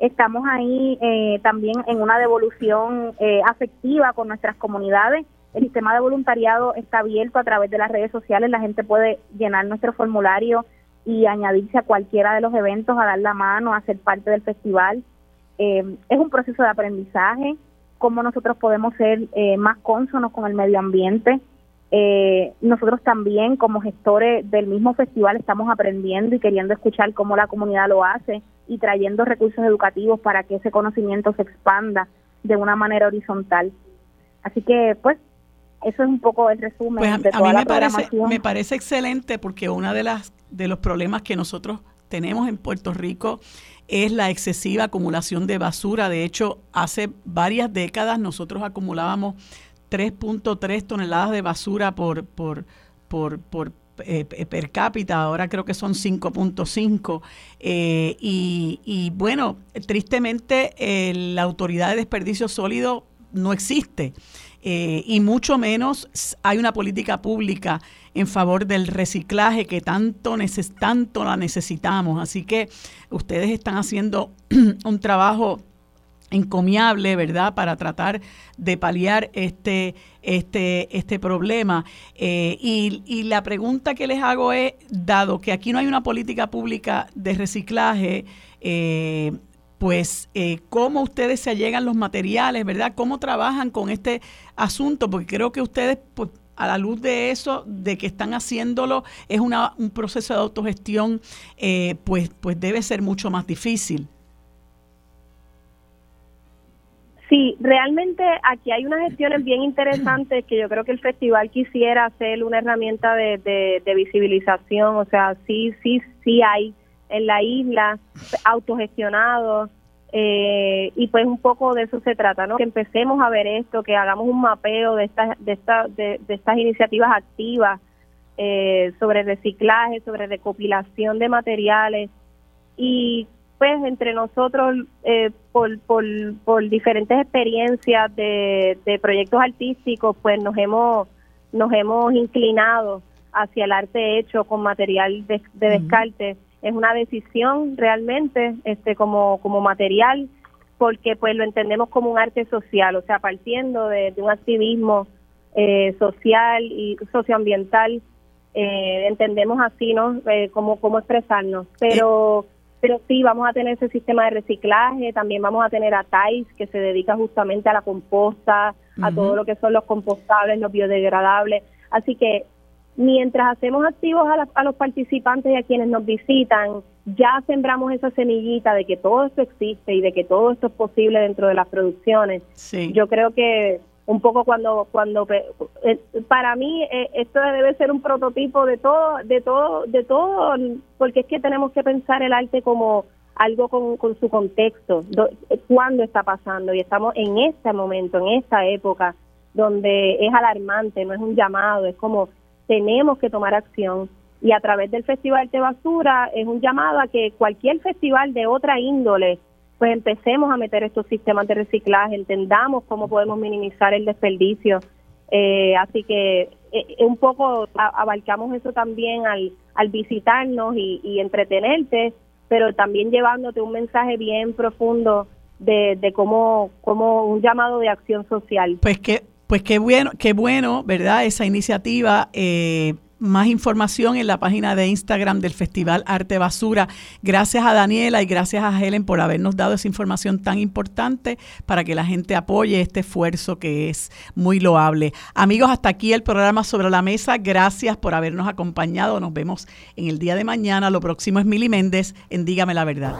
estamos ahí también en una devolución afectiva con nuestras comunidades. El sistema de voluntariado está abierto a través de las redes sociales, la gente puede llenar nuestro formulario y añadirse a cualquiera de los eventos, a dar la mano, a ser parte del festival. Eh, es un proceso de aprendizaje, cómo nosotros podemos ser eh, más cónsonos con el medio ambiente. Eh, nosotros también como gestores del mismo festival estamos aprendiendo y queriendo escuchar cómo la comunidad lo hace y trayendo recursos educativos para que ese conocimiento se expanda de una manera horizontal. Así que pues eso es un poco el resumen pues de toda a mí me parece, me parece excelente porque una de las de los problemas que nosotros tenemos en Puerto Rico es la excesiva acumulación de basura. De hecho, hace varias décadas nosotros acumulábamos 3.3 toneladas de basura por, por, por, por eh, per cápita, ahora creo que son 5.5. Eh, y, y, bueno, tristemente eh, la autoridad de desperdicio sólido no existe. Eh, y mucho menos hay una política pública en favor del reciclaje que tanto, tanto la necesitamos. Así que ustedes están haciendo un trabajo encomiable, ¿verdad?, para tratar de paliar este, este, este problema. Eh, y, y, la pregunta que les hago es, dado que aquí no hay una política pública de reciclaje, eh, pues eh, cómo ustedes se allegan los materiales, ¿verdad? ¿Cómo trabajan con este asunto? Porque creo que ustedes, pues, a la luz de eso, de que están haciéndolo, es una, un proceso de autogestión, eh, pues, pues debe ser mucho más difícil. Sí, realmente aquí hay unas gestiones bien interesantes que yo creo que el festival quisiera hacer una herramienta de, de, visibilización, o sea, sí, sí, sí hay en la isla, autogestionados, eh, y pues un poco de eso se trata, ¿no? Que empecemos a ver esto, que hagamos un mapeo de estas, de, de, estas iniciativas activas eh, sobre reciclaje, sobre recopilación de materiales y pues entre nosotros eh, por, por, por diferentes experiencias de, de proyectos artísticos pues nos hemos nos hemos inclinado hacia el arte hecho con material de, descarte. Es una decisión realmente este como, como material porque pues lo entendemos como un arte social, o sea, partiendo de, un activismo eh, social y socioambiental, eh, entendemos así, ¿no? Eh, como cómo expresarnos. Pero pero sí, vamos a tener ese sistema de reciclaje, también vamos a tener a TAIS, que se dedica justamente a la composta, a todo lo que son los compostables, los biodegradables. Así que mientras hacemos activos a, los participantes y a quienes nos visitan, ya sembramos esa semillita de que todo esto existe y de que todo esto es posible dentro de las producciones. Yo creo que un poco cuando cuando eh, para mí eh, esto debe ser un prototipo de todo de todo de todo porque es que tenemos que pensar el arte como algo con, con su contexto eh, cuándo está pasando y estamos en este momento en esta época donde es alarmante no es un llamado es como tenemos que tomar acción y a través del festival de basura es un llamado a que cualquier festival de otra índole pues empecemos a meter estos sistemas de reciclaje, entendamos cómo podemos minimizar el desperdicio. Eh, así que eh, un poco abarcamos eso también al, al visitarnos y, entretenerte, pero también llevándote un mensaje bien profundo de, de cómo, cómo un llamado de acción social. Pues que pues qué bueno, qué bueno, ¿verdad? Esa iniciativa. Eh, más información en la página de Instagram del Festival Arte Basura. Gracias a Daniela y gracias a Helen por habernos dado esa información tan importante para que la gente apoye este esfuerzo que es muy loable. Amigos, hasta aquí el programa sobre la mesa. Gracias por habernos acompañado. Nos vemos en el día de mañana. Lo próximo es Mili Méndez en Dígame la Verdad.